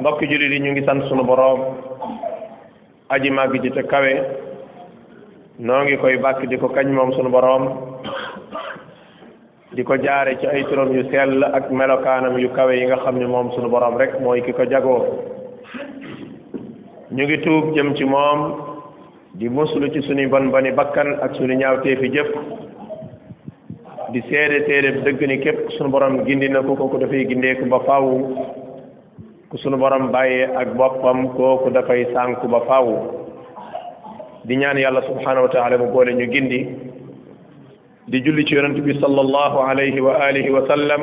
mbokki jullit yi ñu ngi sant sunu boroom aji màgg ji te kawe noo ngi koy bàkk di ko kañ moom sunu boroom di ko jaare ci ay turam yu sell ak melokaanam yu kawe yi nga xam ne moom sunu boroom rek mooy ki ko jagoo ñu ngi tuub jëm ci moom di muslu ci suñu bon boni bakkan ak suñu ñaaw teefi jëf di seede seede dëgg ni képp ku sunu borom gindi na ko kooku dafay gindeeku ba faaw ku sunu borom bàyyee ak boppam kooku dafay sànku ba faaw di ñaan yàlla subhanahu wa taala mu boole ñu gindi di julli ci yonent bi sallallahu alayhi wa alihi wa sallam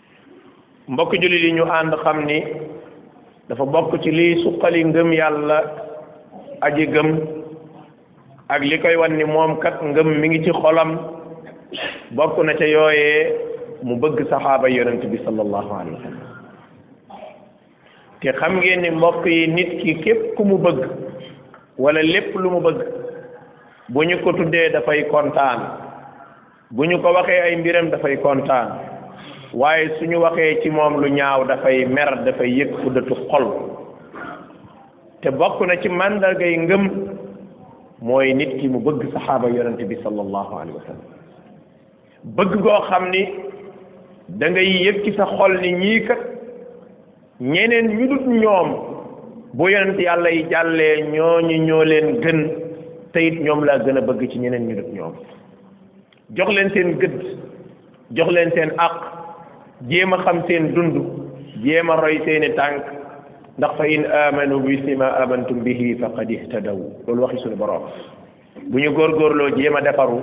mbokk jullit yi ñu ànd xam ni dafa bokk ci liy suqali ngëm yàlla aji gëm ak li koy wan ni moom kat ngëm mi ngi ci xolam bokk na ca yooyee mu bëgg saxaaba yonent bi sallallahu alayhi wa sallam te xam ngeen ni mbokk yi nit ki képp ku mu bëgg wala lépp lu mu bëgg bu ñu ko tuddee dafay kontaan bu ñu ko waxee ay mbiram dafay kontaan waaye suñu waxee ci moom lu ñaaw dafay mer dafay yëg fu dëtu xol te bokk na ci màndargay ngëm mooy nit ki mu bëgg saxaaba yonente bi sallallahu alayhi wa sallam bëgg goo xam ni da ngay yëg ci sa xol ni ñii kat ñeneen ñu dut ñoom bu yonent yàlla yi jàllee ñooñu ñoo leen gën te it ñoom laa gën a bëgg ci ñeneen ñu dut ñoom jox leen seen gëdd jox leen seen àq jéem a xam seen dund jéem a roy seeni tànk ndax fa in amanu bi misli ma amantum bihi faqad ihtadaw loolu waxi suñu borom bu ñu góorgóorloo jéem a defaru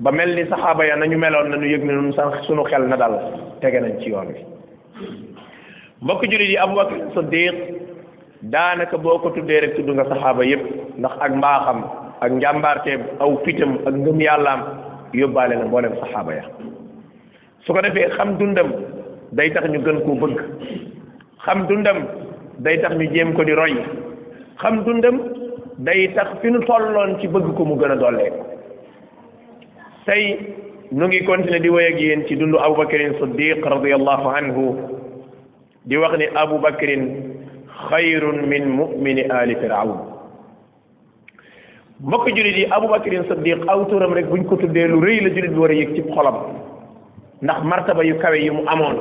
ba mel ni saxaaba ya nañu meloon nañu yëg ne nun sax suñu xel na dal tege nañ ci yoon wi mbokk jullit yi Abubakar Siddiq daanaka boo ko tuddee rek tudd nga saxaaba yépp ndax ak mbaaxam ak njàmbaarteem aw fitam ak ngëm yàllaam yóbbaale na mboolem saxaaba ya su ko defee xam dundam day tax ñu gën koo bëgg xam dundam day tax ñu jéem ko di roy xam dundam day tax fi nu tolloon ci bëgg ko mu gën a dollee tey nu ngi continuer di wéy ak yéen ci dundu abubakarin siddiq radiallahu anhu di wax ni abubakarin xayrun min mumini ali firawn mbokk julit yi abubakarin siddiq aw turam rek buñ ko tuddee lu rëy la julit bi war a yëg ci xolam ndax martaba yu kawe yi mu amoon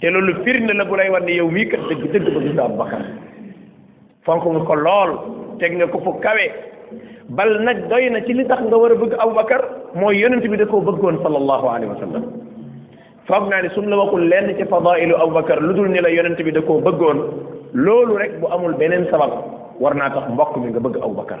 te loolu firnde la bu lay wan ne yow mii kat dëgg dëgg ba gis abubakar fonk nga ko lool teg nga ko fu kawe bal nag doy na ci li tax nga war a bëgg Aboubacar mooy yonent bi da koo bëggoon sallallahu alayhi wa sallam foog naa ne suñ la waxul lenn ci fadailu Aboubacar lu dul ni la yonent bi da koo bëggoon loolu rek bu amul beneen sabab war naa tax mbokk mi nga bëgg Aboubacar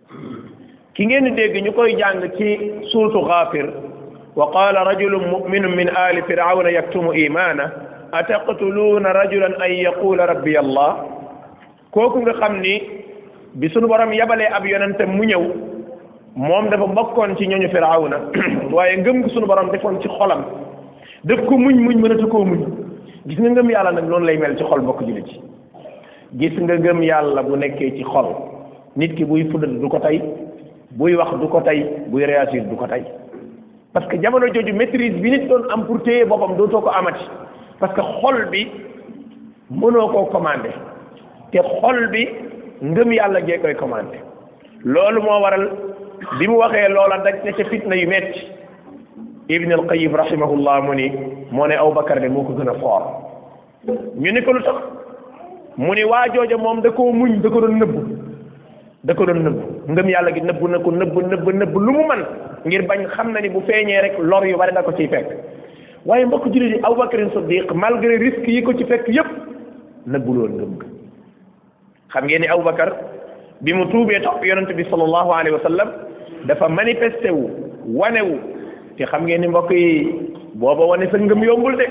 ki ngeen di dégg ñu koy jàng ci suurtu Gaafir wa qaala rajulun mu'minun min aali firawna yaktumu imaana ataqtuluuna rajulan an yaquula rabbi allah kooku nga xam ni bi sunu borom yabalee ab yonente mu ñëw moom dafa bokkoon ci ñooñu firawna waaye ngëm ko sunu borom defoon ci xolam def ko muñ muñ mënatu koo muñ gis nga ngëm yàlla nag noonu lay mel ci xol bokk jullit ci gis nga ngëm yàlla bu nekkee ci xol nit ki buy fudal du ko tey buy wax du ko tey buy réagir du ko tey parce que jamono jooju maîtrise bi nit doon am pour téye boppam dootoo ko amati parce que xol bi mënoo koo commandé te xol bi ngëm yàlla gee koy commandé loolu moo waral bi mu waxee loola daj na ca fitna yu metti ibn al qayim rahimahullah mu ni moo ne aw bakar de moo ko gën a foor ñu ni ko lu tax mu ni waa jooja moom da koo muñ da ko doon nëbb da ko doon nëbb ngëm yàlla gi nëbb na ko nëbb nëbb nëbb lu mu man ngir bañ xam na ni bu feeñee rek lor yu bari da ko ciy fekk waaye mbokk jullit yi Abubakar Siddiq malgré risque yi ko ci fekk yépp nëbbuloon ngëm ga xam ngeen ni Aboubacar bi mu tuubee topp yonent bi sallallahu alayhi wa sallam dafa manifesté wu wane wu te xam ngeen ni mbokk yi booba wane sa ngëm yombul de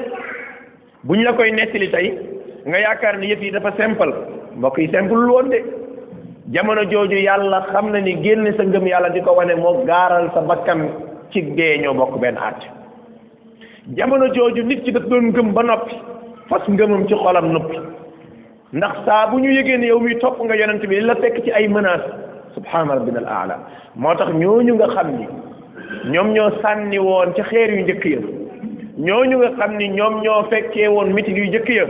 buñ la koy nettali tey nga yaakaar ni yëf yi dafa simple mbokk yi simple lu woon de jamono jooju yàlla xam na ni génn sa ngëm yàlla di ko wane moo gaaral sa bakkan ci dee ñoo bokk benn at jamono jooju nit ki daf doon ngëm ba noppi fas ngëmam ci xolam noppi ndax saa bu ñu yëgee ne yow mi topp nga yonent bi li la fekk ci ay menace subhaana rabbina al aala moo tax ñooñu nga xam ni ñoom ñoo sànni woon ca xeer yu njëkk ya ñooñu nga xam ni ñoom ñoo fekkee woon mitin yu njëkk ya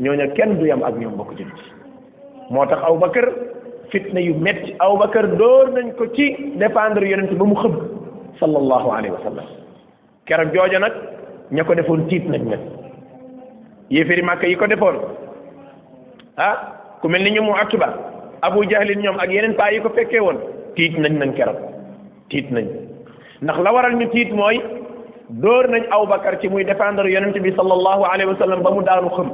ñooñu kenn du yam ak ñoom bokk jël ci moo tax aw bakar fitna yu metti aw bakar dóor nañ ko ci dépendre yonent ba mu xëb sallallahu alayhi wa sallam keroog jooja nag ña ko defoon tiit nañ nag yéeféeri màkk yi ko defoon ah ku mel ni ñoom mu Utba Abu Jahlin ñoom ak yeneen paa yi ko fekkee woon tiit nañ nañ keroog tiit nañ ndax la waral ñu tiit mooy dóor nañ Abubakar ci muy défendre yonent bi sallallahu alayhi wa sallam ba mu daanu xëm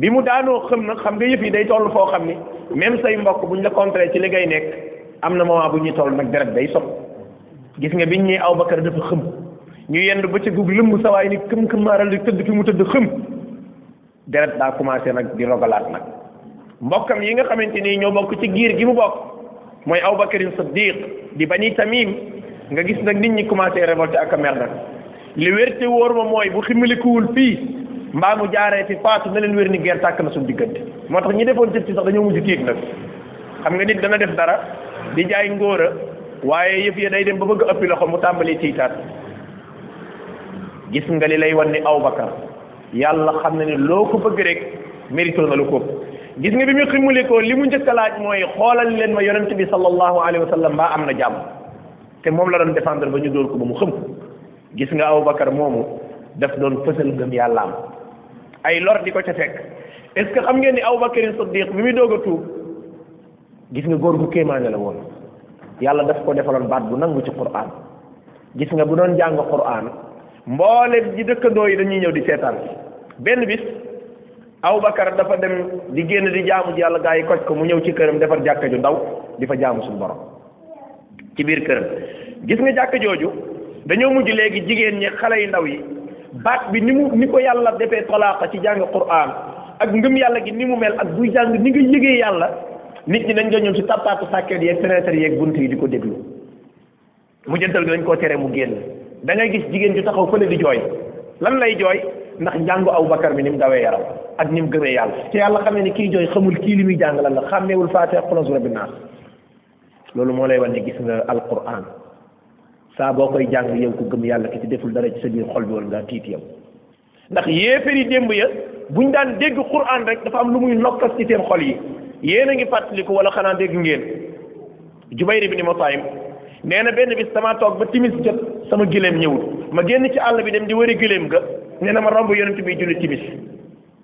bi mu daanoo xëm nag xam nga yëf yi day toll foo xam ni même say mbokk buñ la contré ci li ngay nekk am na moment bu ñuy toll nag deret day sot gis nga biñ ñee Abubakar dafa xëm ñu yendu ba ca gug lëmm sawaay ni këm këm maaral di tëdd fi mu tëdd xëm deret daa commencé nag di rogalaat nag mbokkam yi nga xamante ni ñoo bokk ci giir gi mu bokk mooy Abubakarin Siddiq di bani Tamim nga gis nag nit ñi commencé révolté ak a mer nag li wér te wóor ma mooy bu ximmalikuwul fii mbaa mu jaaree fi faatu na leen wér ni guerre tàkk na suñu diggante moo tax ñi defoon jëf ci sax dañoo mujj tiit nag xam nga nit dana def dara di jaay ngóora waaye yëf ya day dem ba bëgg a ëppi loxo mu tàmbalee tiitaat gis nga li lay wan ni aw bakar yàlla xam na ne loo ko bëgg rek mérito na lu ko gis nga bi mu ximmalikoo li mu njëkk a laaj mooy xoolal leen ma yonent bi sallallahu alayhi wa sallam mbaa am na jàmm te moom la doon défendre ba ñu dóor ko ba mu xëm gis nga Aboubacar moomu daf doon fësal ngëm yàllaam ay lor di ko ca fekk est ce que xam ngeen ni Aboubacar Siddiq bi muy doog a tuub gis nga góor gu kéemaane la woon yàlla daf ko defaloon baat bu nangu ci Qur'an gis nga bu doon jàng Qur'an mboolem ji dëkkandoo yi dañuy ñëw di seetaan benn bis Aboubacar dafa dem di génn di jaamu ji yàlla gaa yi koj ko mu ñëw ci këram defar jàkka ju ndaw di fa jaamu suñu borom ci biir këram gis nga jàkk jooju dañoo mujj léegi jigéen ñi xale yu ndaw yi baat bi ni mu ni ko yàlla defee talaaka ci jàng quraan ak ngëm yàlla gi ni mu mel ak buy jàng ni nga yëgee yàlla nit ñi dañ doon ñëw ci tappaatu sàkket yeeg fenêtre yeeg bunt yi di ko déglu mu jëntal gi dañ koo tere mu génn da ngay gis jigéen ju taxaw fële di jooy lan lay jooy ndax njàngu aw bakar bi ni mu dawee yaram ak ni mu gëmee yàlla te yàlla xam ne ni kii jooy xamul kii li muy jàng lan la xàmmeewul faatiha xulóos rabbi naas loolu moo lay wan ne gis nga alquran saa boo koy jàng yow ku gëm yàlla ki ci deful dara ci sa biir xol bi wala ngaa tiit yow ndax yéefari démb ya buñ daan dégg quran rek dafa am lu muy nokkas ci seen xol yi yéen a ngi fàttaliku wala xanaa dégg ngeen Jubayr ibn Mut'im nee na benn bis sama toog ba timis jot sama gileem ñëwul ma génn ci àll bi dem di wëri gileem ga nee na ma romb yonent bi julli timis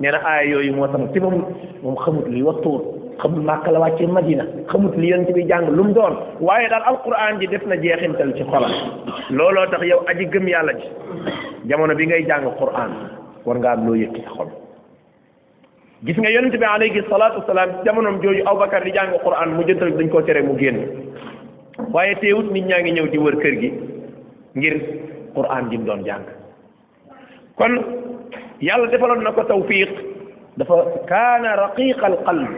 nee na aaya yooyu moo tax ci moom moom xamut li wattuur xamut màkk la wàccee madina xamut li yonent bi jàng lu mu doon waaye daal alquran ji def na jeexintal ci xolam looloo tax yow aji gëm yàlla ji jamono bi ngay jàng quran war nga am loo yëg ci sa xol gis nga yonent bi alayhi salaatu wasalaam jamonoom jooju Abubakar di jàng quran mu jëntal dañ koo tere mu génn waaye teewut nit ñaa ngi ñëw di wër kër gi ngir quran ji mu doon jàng kon yàlla defaloon na ko tawfiq dafa kaana raqiqa al qalb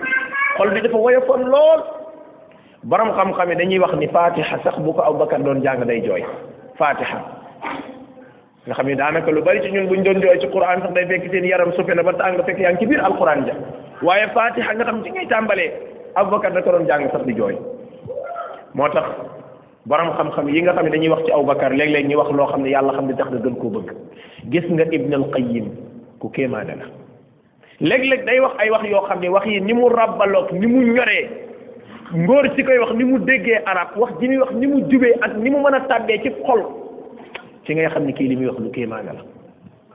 xol bi dafa woyofoon lool borom xam-xam yi dañuy wax ni fatiha sax bu ko Abubakar doon jàng day jooy fatiha nga xam ni daanaka lu bari ci ñun buñ doon jooy ci quran sax day fekk seen yaram sufe na ba tàng fekk yaa ngi ci biir alquran ja waaye fatiha nga xam ci ngay tàmbalee Abubakar da ko doon jàng sax di jooy moo tax borom xam-xam yi nga xam ne dañuy wax ci aw bakar léeg-léeg ñu wax loo xam ne yàlla xam ne tax na gën koo bëgg gis nga ibn al qayyim ku kéemaane la léeg-léeg day wax ay wax yoo xam ne wax yi ni mu ràbbaloog ni mu ñoree ngóor si koy wax ni mu déggee arab wax ji muy wax ni mu jubee ak ni mu mën a tàbbee ci xol ci ngay xam ne kii li muy wax lu kéemaane la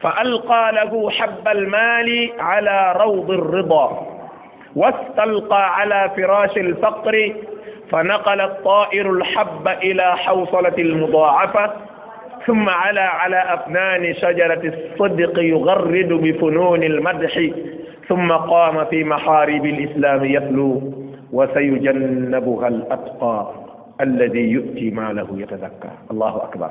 فألقى له حب المال على روض الرضا واستلقى على فراش الفقر فنقل الطائر الحب إلى حوصلة المضاعفة ثم على على أفنان شجرة الصدق يغرد بفنون المدح ثم قام في محارب الإسلام يتلو وسيجنبها الأتقى الذي يؤتي ماله يتزكى الله أكبر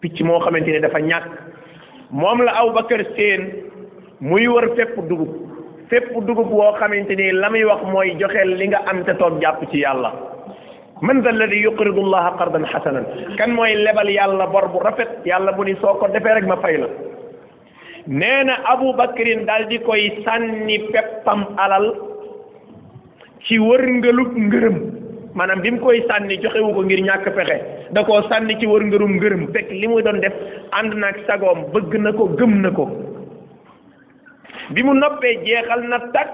picc moo xamante ni dafa ñàkk moom la aw bakar seen muy wër fépp dugub fépp dugub woo xamante ni la muy wax mooy joxeel li nga am te toog jàpp ci yàlla man da alladi yuqridu allaha qardan xasanan kan mooy lebal yàlla bor bu rafet yàlla bu ni soo ko defee rek ma fay la nee na abu bakrin daal di koy sànni peppam alal ci wërngalub ngërëm maanaam bi mu koy sànni joxewu ko ngir ñàkk pexe da koo sànni ci wërngalub ngërëm fekk li muy doon def ànd naag sagoom bëgg na ko gëm na ko bi mu noppee jeexal na takk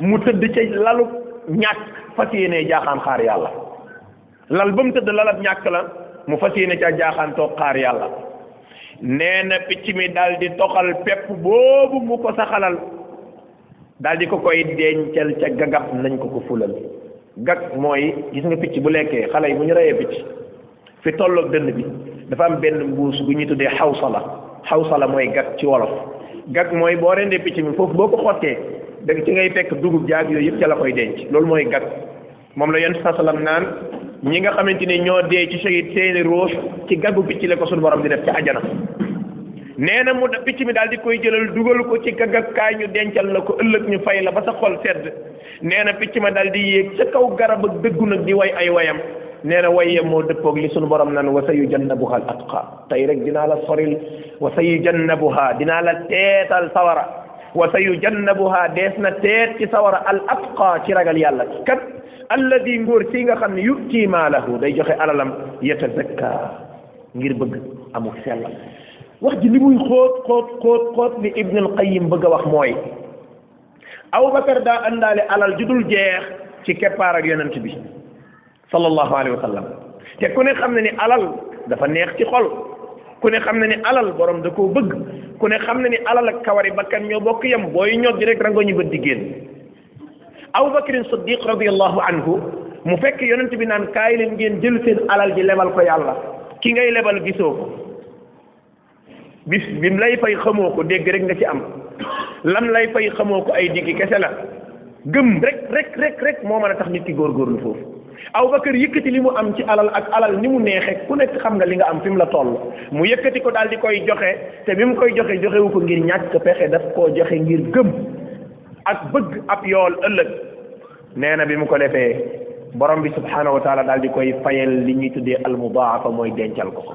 mu tëdd ca lalu ñàkk fas yéenee jaaxaan xaar yàlla lal ba mu tëdd lalab ñàkk la mu fas yéene ca jaaxaan toog xaar yàlla nee na picc mi daal di toxal pepp boobu mu ko saxalal daal di ko koy dencal ca gagab nañ ko ko fulal gag mooy gis nga picc bu lekkee xale yi bu ñu reyee picc fi tolloog dënn bi dafa am benn mbuus gu ñuy tuddee xawsala xawsala mooy gag ci wolof gag mooy boo rendee picc mi foofu boo ko xottee da ci ngay fekk dugub jaag yooyu yëpp ca la koy denc loolu mooy gag moom la yonent sallam naan ñi nga xamante ni ñoo dee ci shahid seeni ruux ci gaggu picc la ko suñu borom di def ci àjjana nee na mu picc mi daal di koy jëlal dugal ko ci gaggakaay ñu dencal la ko ëllëg ñu fay la ba sa xol sedd nee na picc ma daal di yéeg ca kaw garab ak dëggu nag di way ay wayam nee na waye moo dëppoog li sunu borom nan wa sa yu jannabuha al atqa tey rek dinaa la soril wa sa yu jannabuha dinaa la teetal sawara wa sa yujannabuha dees na teet ci sawara al atqa ci ragal yàlla kat alladi ngóor si nga xam ne yuti maalahu day joxe alalam yatazakka ngir bëgg amul sellal wax ji li muy xóot xóot xóot xóot li ibn al qayyim bëgg a wax mooy aw bakar daa àndaale alal ju dul jeex ci keppaar ak yonent bi sallallahu alayhi wa sallam te ku ne xam na ni alal dafa neex ci xol ku ne xam na ni alal borom da koo bëgg ku ne xam na ni alal ak kawari bakkan ñoo bokk yem booy ñor di rek rango ñu bët di génn Abu Bakrin Siddiq radiyallahu anhu mu fekk yonent bi naan kaay leen ngeen jël seen alal ji lebal ko yàlla ki ngay lebal gisoo ko bis bi mu lay fay xamoo ko dégg rek nga ci am lam lay fay xamoo ko ay diggi kese la gëm rek rek rek rek moo mën a tax nit ki góorgóorlu foofu aw bakar yëkkati li mu am ci alal ak alal ni mu neexe ku nekk xam nga li nga am fi mu la toll mu yëkkati ko daal di koy joxe te bi mu koy joxe joxewu ko ngir ñàkk pexe daf koo joxe ngir gëm ak bëgg ab yool ëllëg nee na bi mu ko defee borom bi subhanahu wa taala daal di koy fayal li ñuy tuddee almudaafa mooy dencal ko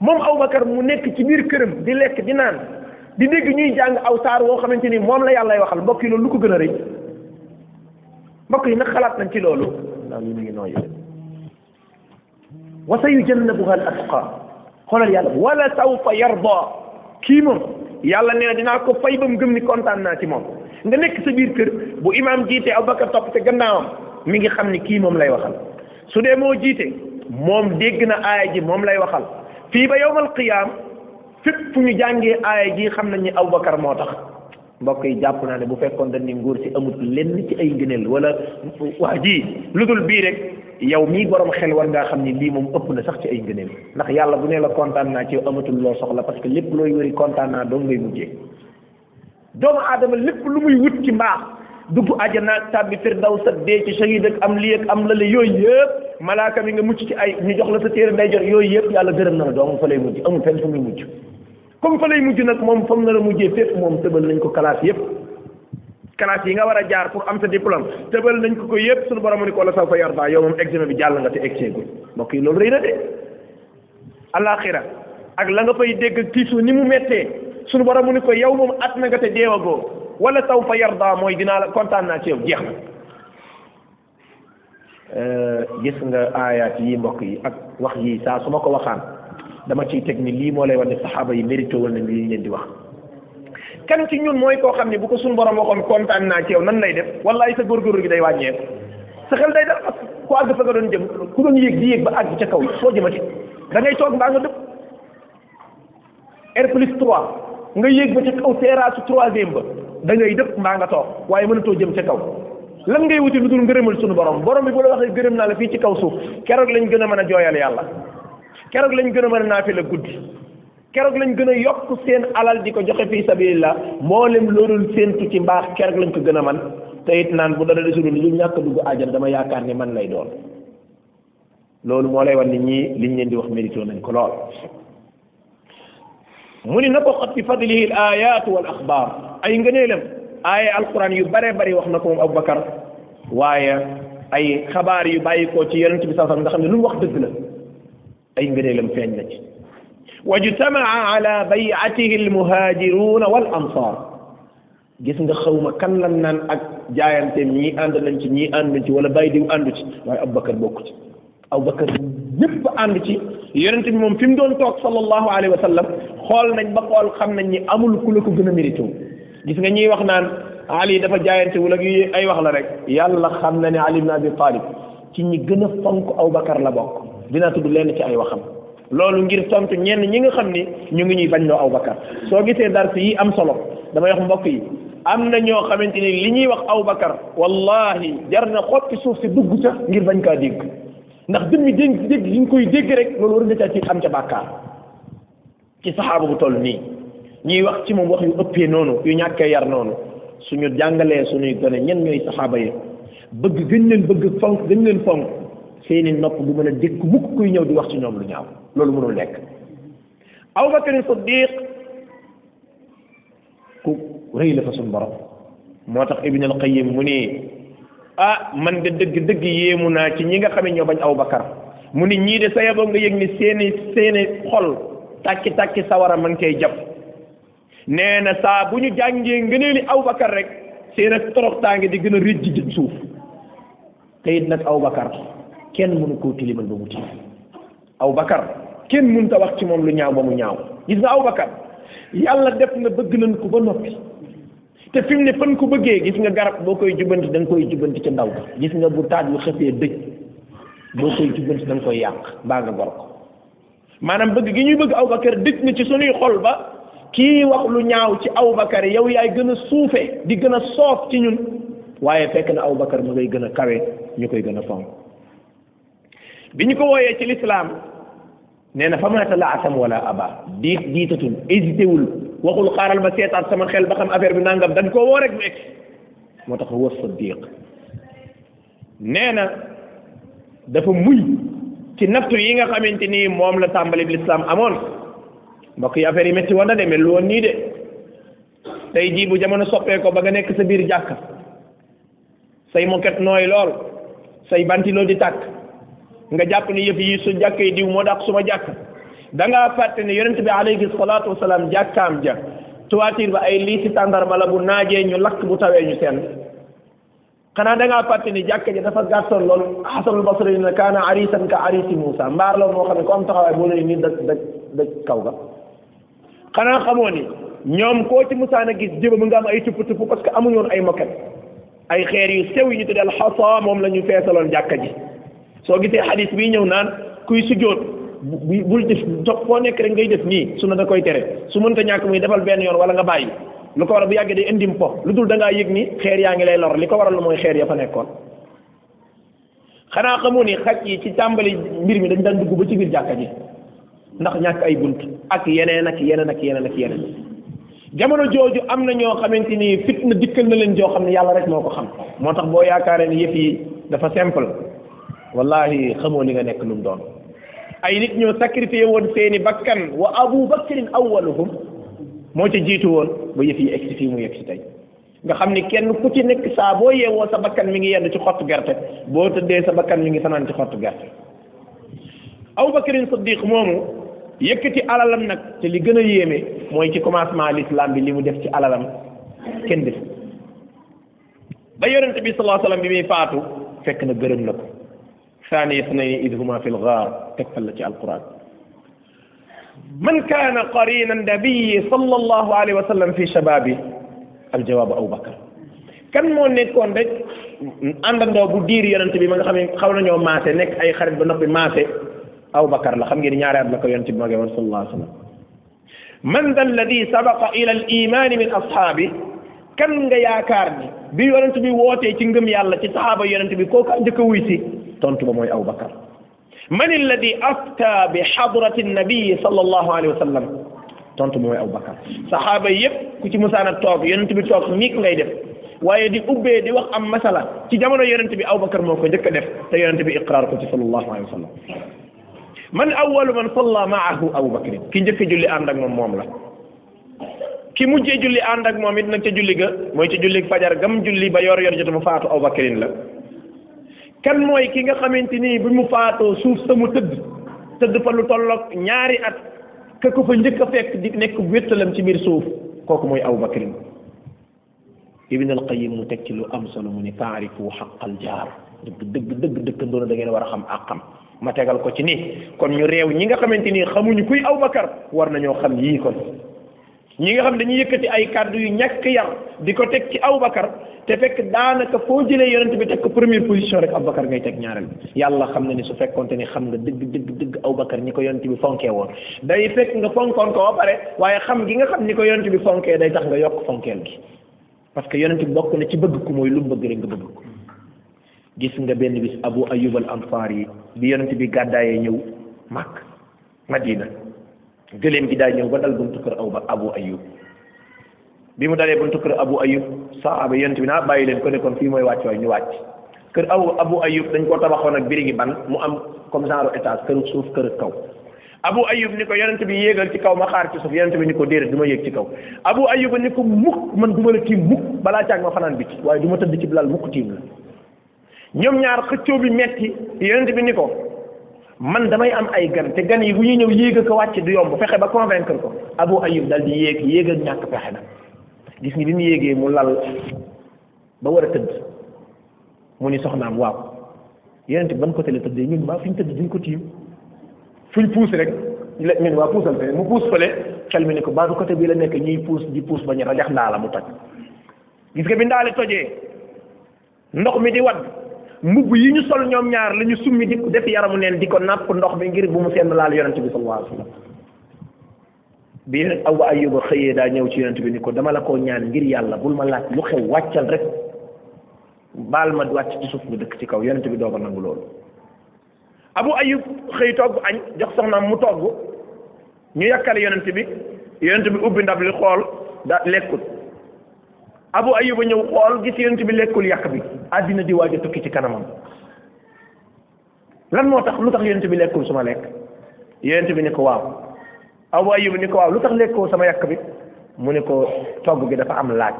moom Abubakar mu nekk ci biir këram di lekk di naan di dégg ñuy jàng aw saar woo xamante ni moom la yàllay waxal mbokk yi loolu lu ko gën a rëy mbokk yi nag xalaat nañ ci loolu naan yi mu ngi nooyu wa sa yujannabuha al atqa xoolal yàlla wala sawfa yarda kii moom yàlla nee na dinaa ko fay ba mu gëm ni kontaan naa ci moom nga nekk sa biir kër bu imaam jiite Abubakar topp te gannaawam mi ngi xam ni kii moom lay waxal su dee moo jiite moom dégg na aaya ji moom lay waxal fii ba yowmal qiyaam fépp fu ñu jàngee aaya ji xam nañ ni Aboubacar moo tax mbokk yi jàpp naa ne bu fekkoon dañ ni nguur si amut lenn ci ay ngëneel wala waa ji lu dul bii rek yow mii borom xel war ngaa xam ni lii moom ëpp na sax ci ay ngëneel ndax yàlla bu ne la kontaan naa ci yow amatul loo soxla parce que lépp looy wëri kontaan naa doo ngay mujjee doomu aadama lépp lu muy wut ci mbaax dugg àjjana ak tàbbi firdaw sa dee ci shahid ak am lii ak am lale yooyu yëpp malaaka mi nga mucc ci ay ñu jox la sa téere nday jot yooyu yëpp yàlla gërëm na la doomu fa lay mujj amul fenn fu muy mujj comme fa lay mujj nag moom fam na la mujjee fépp moom tëbal nañ ko classe yëpp classe yi nga war a jaar pour am sa diplôme tëbal nañ ko ko yëpp suñu borom ni ko la saw fa yarda yow moom examen bi jàll nga te exeegul mbokk yi loolu rëy na de alaxira ak la nga fay dégg tiisu ni mu méttee sunu borom mu ni ko yow moom at na nga te deewagoo wala taw fa yarda mooy dinaa la kontaan naa ci yow jeex na euh, gis nga aayaat yi mbokk yi ak wax yi saa su ma ko waxaan dama ciy teg ni lii moo lay wan ne saxaaba yi mérité woon nañ li ñu leen di wax kan ci ñun mooy koo xam ne bu ko suñu borom waxoon kontaan naa ci yow nan lay def wallaay sa góorgóorlu gi day wàññeeku sa xel day dal parce que ku àgg fa nga doon jëm ku doon yéeg di yéeg ba àgg ca kaw foo jëmati da ngay toog mbaa nga dëpp R plus 3 nga yéeg ba ca kaw terrasse troisième ba da ngay dëpp mbaa nga toog waaye mënatoo jëm ca kaw lan ngay wuti lu dul ngërëmal sunu borom borom bi bu la waxee gërëm naa la fii ci kaw suuf keroog lañ gën a mën a jooyal yàlla keroog lañ gën a mën a naafila guddi keroog lañ gën a yokk seen alal di ko joxe fii sabilillah mboolem loolul séentu ci mbaax keroog lañ ko gën a man te it naan bu dara desul lu ñàkk dugg àjjana dama yaakaar ni man lay doon loolu moo lay wan ni ñii liñ leen di wax mérito nañ ko lool mu ni nabaqat bi fadlihi al ayat wal axbaar ay ngëneelam aaya alquran yu bare bari wax na ko moom Aboubacar waaye ay xabaar yu bàyyi ko ci yonent bi sallallahu alayhi wasallam nga xam ne lu mu wax dëgg la ay ngëneelam feeñ na ci wa jtamaa ala bayatihi almuhajiruna wal ansar gis nga xawma kan lan naan ak jaayanteem ñii ànd nañ ci ñii ànd nañ ci wala bàyyi diw àndu ci waaye abubakar bokku ci abubakar ñëpp ànd ci yonent bi moom fi mu doon toog sallallahu alayhi wa sallam xool nañ ba xool xam nañ ni amul ku la ko gën a mérité gis nga ñiy wax naan ali dafa jaayante wala ay wax la rek yàlla xam na ne ali ibn abi talib ci ñi gën a fonk Abubakar la bokk dinaa tudd lenn ci ay waxam loolu ngir tontu ñenn ñi nga xam ni ñu ngi ñuy bañ loo Abubakar soo gisee dars yi am solo damay wax mbokk yi am na ñoo xamante ni li ñuy wax Abubakar wallahi jar na xotti suuf si dugg ca ngir bañ kaa dégg ndax dëmmi dégg dégg yi ñu koy dégg rek loolu war nga caa ci am ca bàkkaar ci saxaaba bu toll nii ñuy wax ci moom wax yu ëppee noonu yu ñàkkee yar noonu suñu jàngalee suñuy gone ñen ñooy saxaaba yi bëgg gën leen bëgg fonk gën leen fonk seeni nopp du mën a dégg mukk kuy ñëw di wax ci ñoom lu ñaaw loolu mënul nekk Abubakar Siddiq ku rëy la fa suñu borom moo tax ibn al qayyim mu ne ah man de dëgg dëgg yéemu naa ci ñi nga xam ne ñoo bañ aw bakar mu ni ñii de sa yaboo nga yëg ni seeni seeni xol tàkki tàkki sawara ma ngi koy jàpp nee na saa bu ñu jàngee ngëneeli aw bakar rek seen ak toroxtaange di gën a rëjj jëm suuf te it nag aw bakar kenn mënu koo tilimal ba mu tilim aw bakar kenn mënta wax ci moom lu ñaaw ba mu ñaaw gis nga aw bakar yàlla def na bëgg nañ ko ba noppi te fi mu ne fan ko bëggee gis nga garab boo koy jubanti da nga koy jubanti ca ndaw ga gis nga bu taat bu xëfee dëj boo koy jubanti da nga koy yàq mbaa nga gor ko maanaam bëgg gi ñuy bëgg aw bakar dëj na ci sunuy xol ba kii wax lu ñaaw ci aw bakar yow yaay gën a suufe di gën a soof ci ñun waaye fekk na aw bakar mu ngay gën a kawe ñu koy gën a fonk bi ñu ko wooyee ci lislaam nee na fa ma talaasam wala aba diit diitatul hésité wul waxul xaaral ma seetaat sama xel ba xam affaire bi nangam dañ koo woo rek mu egg moo tax huwa siddiq nee na dafa muñ ci nattu yi nga xamante ni moom la tàmbali bi lislaam amoon mbokk yi affaire yi métti woon na de mel lu woon nii de tey jii bu jamono soppee ko ba nga nekk sa biir jàkka say moket nooy lool say bantiloo di tàkk nga jàpp ne yëf yi su jàkkee diw moo dàq suma jàkk da ngaa fàtte ne yonent bi alayhi salaatu wasalaam jàkkaam ja tuwaatiir ba ay lii si tàndarma la bu naajee ñu lakk bu tawee ñu seen xanaa da ngaa fàtte ni jàkka ji dafa gàttoon lool xasanul basri ne kaana arisan ka arisi Moussa mbaar la moo xam ne ko am taxawaay boo leen nii dëkk dëkk dëkk kaw ga xanaa xamoo ni ñoom koo ci musaan a gis jëba mu nga am ay tupp tupp parce que amuñu woon ay moket ay xeer yu sew yi ñu tuddee alxasa moom la ñu feesaloon jàkka ji soo gisee xadis bii ñëw naan kuy sujjóot bu bul def topp foo nekk rek ngay def nii su na da koy tere su mënta ñàkk muy defal benn yoon wala nga bàyyi lu ko waral bu yàggee day indi mpo lu dul da ngaa yëg ni xeer yaa ngi lay lor li ko waral mooy xeer ya fa nekkoon xanaa xamoo ni xaj yi ci tàmbali mbir mi dañ daan dugg ba ci biir jàkka ji ndax ñàkk ay bunt ak yeneen ak yeneen ak yeneen ak yeneen jamono jooju am na ñoo xamante ni fitna dikkal na leen joo xam ne yàlla rek moo ko xam moo tax boo yaakaaree ni yëf yi dafa simple wallahi xamoo li nga nekk lu mu doon ay nit ñoo sacrifié woon seeni bakkan wa abu bakrin awaluhum moo ca jiitu woon ba yëf yi egsi fii mu yegsi tey nga xam ni kenn ku ci nekk saa boo yeewoo sa bakkan mi ngi yenn ci xottu gerte boo tëddee sa bakkan mi ngi fanaan ci xottu gerte aw bakarin siddiq moomu yëkkati alalam nag te li gën a yéeme mooy ci commencement l'islam bi li mu def ci alalam kenn def ba yonente bi sallallahu alayhi wasallam bi muy faatu fekk na gërëm na ko saani isnayni id huma fi lgaar tegtal la ci alquran man kaana qarina nabiyi sallallahu alayhi wa sallam fi shababi aljawaabu abu bakar kan moo nekkoon rek àndandoo bu diir yonent bi ma nga xam ne xaw nañoo maase nekk ay xarit ba noppi maase abu bakar la xam ngeen ñaari at la ko yonent bi magee woon sallallahu alayhi wa sallam man da alladi sabaqa ila al imaani min ashaabi kan nga yaakaar ni bi yonent bi wootee ci ngëm yàlla ci sahaaba yonent bi kooka njëkk a wuy si tontu ba mooy aw bakar man alladi afta bi xadrati nabii sallallahu alayhi wa sallam tontu ba mooy aw bakar sahaaba yépp ku ci musaana toog yonent bi toog nii ngay def waaye di ubbee di wax am masala ci jamono yonent bi aw bakar moo ko njëkk a def te yonent bi iqraar ko ci sallallahu alayhi wa sallam man awwalu man salla maahu abu bakrin ki njëkk julli ànd ak moom moom la ki mujjee julli ànd ak moom it nag ca julli ga mooy ci julli fajar gam julli ba yor yor jot mu faatu abu bakrin la kan mooy ki nga xamante ni bi mu faatoo suuf sa mu tëdd tëdd fa lu tolloog ñaari at ka ko fa njëkk a fekk di nekk wéttalam ci biir suuf kooku mooy abu bakrin ibn al qayyim mu teg ci lu am solo mu ne taarifu xaqal jaar dëgg dëgg dëgg dëkkandoo da ngeen war a xam àqam ma tegal ko ci ni kon ñu réew ñi nga xamante ni xamuñu kuy Abubakar war nañoo xam yii kon ñi nga xam dañuy yëkkati ay kàddu yu ñàkk yar di ko teg ci Abubakar te fekk daanaka foo jëlee yonent bi teg ko première position rek Abubakar ngay teg ñaareel yàlla xam na ni su fekkonte ni xam nga dëgg dëgg dëgg Abubakar ñi ko yonent bi fonkee woon day fekk nga fonkoon ko ba pare waaye xam gi nga xam ni ko yonent bi fonkee day tax nga yokk fonkeel gi parce que yonent bi bokk na ci bëgg ko mooy lu mu bëgg rek nga bëgg ko gis nga benn bis abu ayub al ansaar yi bi yonent bi gàddaayee ñëw màkk madina gëléem gi daa ñëw ba dal buntu kër aw ba abu ayub bi mu dalee buntu kër abu ayub saaba yent bi naa bàyyi leen ko ne kon fii mooy wàcc waay ñu wàcc kër abu abu ayub dañ koo tabaxoon ak birigi ban mu am comme genre étage kër suuf kër kaw abu ayub ni ko yonent bi yéegal ci kaw ma xaar ci suuf yonent bi ni ko déedéet du ma yéeg ci kaw abu ayub ni ko mukk man du ma la tiim mukk balaa caag ma fanaan bi ci waaye du ma tëdd ci lal mukk tiim la ñoom ñaar xëccoo bi metti yonent bi ni ko man damay am ay gan te gan yi bu ñuy ñëw yéeg ak wàcc du yomb fexe ba convaincre ko Abu Ayyub dal di yéeg yéeg ak ñàkk pexe na gis ni bi mu yéegee mu lal ba war a tëdd mu ni soxnaam waaw yonent bi ban côté la tëddee ñun waa fi ñu tëdd duñ ko tiim fuñ puus rek la ñun waa puusal fee mu puus fële xel mi ni ko baa du côté bii la nekk ñuy puus di puus ba ñu rajax ndaa la mu toj gis nga bi ndaa li tojee ndox mi di wadd mbubb yi ñu sol ñoom ñaar la ñu summi di def yaramu neen di ko nàpp ndox mi ngir bu mu seen laal yonent bi sallallahu alayhi wa sallam bi yonent abu ayuba xëyee daa ñëw ci yonent bi ni ko dama la koo ñaan ngir yàlla bul ma laaj lu xew wàccal rek baal ma wàcc ci suuf nga dëkk ci kaw yonent bi doo ko nangu loolu abu ayub xëy togg añ jox soxnaam mu togg ñu yàkkale yonent bi yonent bi ubbi ndab li xool da lekkul abu ayub a ñëw xool gis yonent bi lekkul yàq bi àddina di waaj a tukki ci kanamam lan moo tax lu tax yonent bi lekkul suma lekk yonent bi ni ko waaw abu ayub ni ko waaw lu tax lekkoo sama yàq bi mu ne ko togg gi dafa am laaj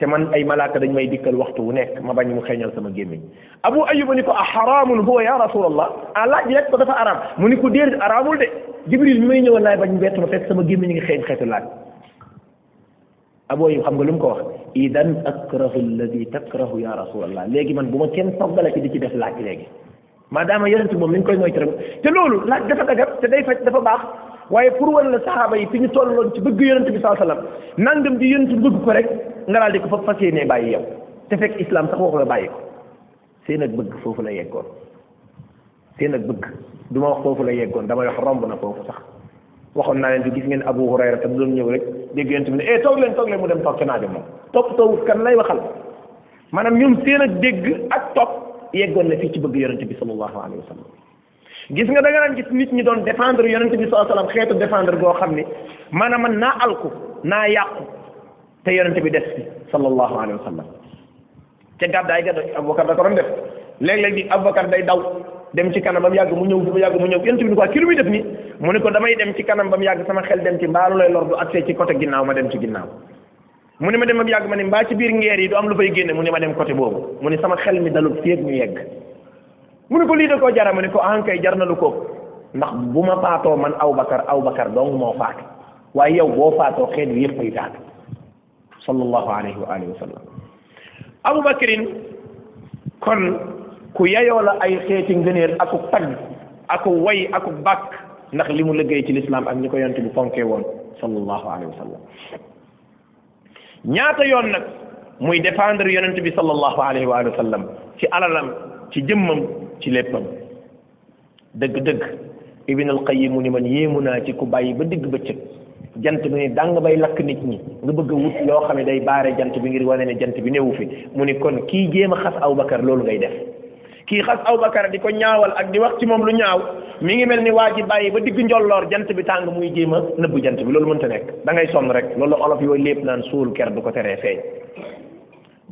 te man ay malaaka dañ may dikkal waxtu wu nekk ma bañ mu xeeñal sama gémmiñ abu ayuba ni ko a xaraamun huwa ya rasulallah a laaj bi rek ko dafa araam mu ni ko déedéet araamul de jibril mi may ñëwal laay bañ bett ma fekk sama gémmiñ ngi xeeñ xeetu laaj abu ayub xam nga lu mu ko wax idan akrahu alladi takrahu ya rasulallah léegi man bu ma kenn toggalati di ci def laaj léegi maadaama yonent moom ni ñu koy moytu rek te loolu laaj dafa dagat te day faj dafa baax waaye pour wan la saxaaba yi fi ñu tolloon ci bëgg yonent bi saa sallam nangam ji yonent bëgg ko rek nga daal di ko fa fas yéenee bàyyi yow te fekk islam sax waxu la bàyyi ko seen ak bëgg foofu la yeggoon seen ak bëgg du ma wax foofu la yeggoon damay wax romb na foofu sax waxoon naa leen di gis ngeen Abu Hurayra te doon ñëw rek dégg yonent bi ne eh toog leen toog leen mu dem toog ca naajo moom topp toowut kan lay waxal maanaam ñoom seen ak dégg ak topp yeggoon na fii ci bëgg yonente bi sallallahu alayhi wa sallam gis nga da nga daan gis nit ñi doon défendre yonente bi sallallahu alayhi wa sallam xeetu défendre goo xam ne maanaam man naa alku naa yàqu te yonente bi des fi sallallahu alayhi wa sallam ca gàddaay ga Abubakar da ko doon def léeg-léeg di Abubakar day daw dem ci kanam ba mu yàgg mu ñëw ba mu yàgg mu ñëw yonent bi ni ko kii lu muy def nii mu ne ko damay dem ci kanam ba mu yàgg sama xel dem ci mbaalu lay lor du accès ci côté ginnaaw ma dem ci ginnaaw mu ne ma dem ak yàgg ma ne mbaa ci biir ngeer yi du am lu fay génne mu ne ma dem côté boobu mu ne sama xel mi dalul fii ak ñu yegg mu ne ko lii da koo jara ma ne ko ankay jar na lu ko ndax bu ma faatoo man aw bakar aw bakar dong moo faatu waaye yow boo faatoo xeet wi yëpp ay faatu sallallahu alayhi wa alihi wa sallam abu bakrin kon ku yayoo la ay xeeti ngëneel aku tag aku way aku bàkk ndax li mu liggéey ci lislaam ak ñi ko yonte bi fonkee woon sallallahu alayhi wa sallam ñaata yoon nag muy défendre yonent bi sallallahu alayhi wa sallam ci alalam ci jëmmam ci léppam dëgg-dëgg ibn al qayyim mu ni man yéemu naa ci ku bàyyi ba digg bëccëg jant bi ni dang bay lakk nit ñi nga bëgg a wut loo xam ne day baare jant bi ngir wane ne jant bi néewu fi mu ni kon kii jéem a xas Abubakar loolu ngay def kii xas Abubakar di ko ñaawal ak di wax ci moom lu ñaaw mi ngi mel ni waa ji bàyyi ba digg njolloor jant bi tàng muy jéem a nëbbu jant bi loolu mënta nekk da ngay sonn rek loolu olof yooyu lépp naan suul ker du ko teree feeñ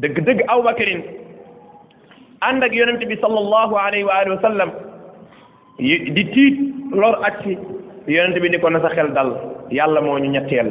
dëgg dëgg Abubakarin ànd ak yonent bi sallallahu alayhi wa alihi wa sallam di tiit lor ak si yonent bi ni ko na sa xel dal yàlla moo ñu ñetteel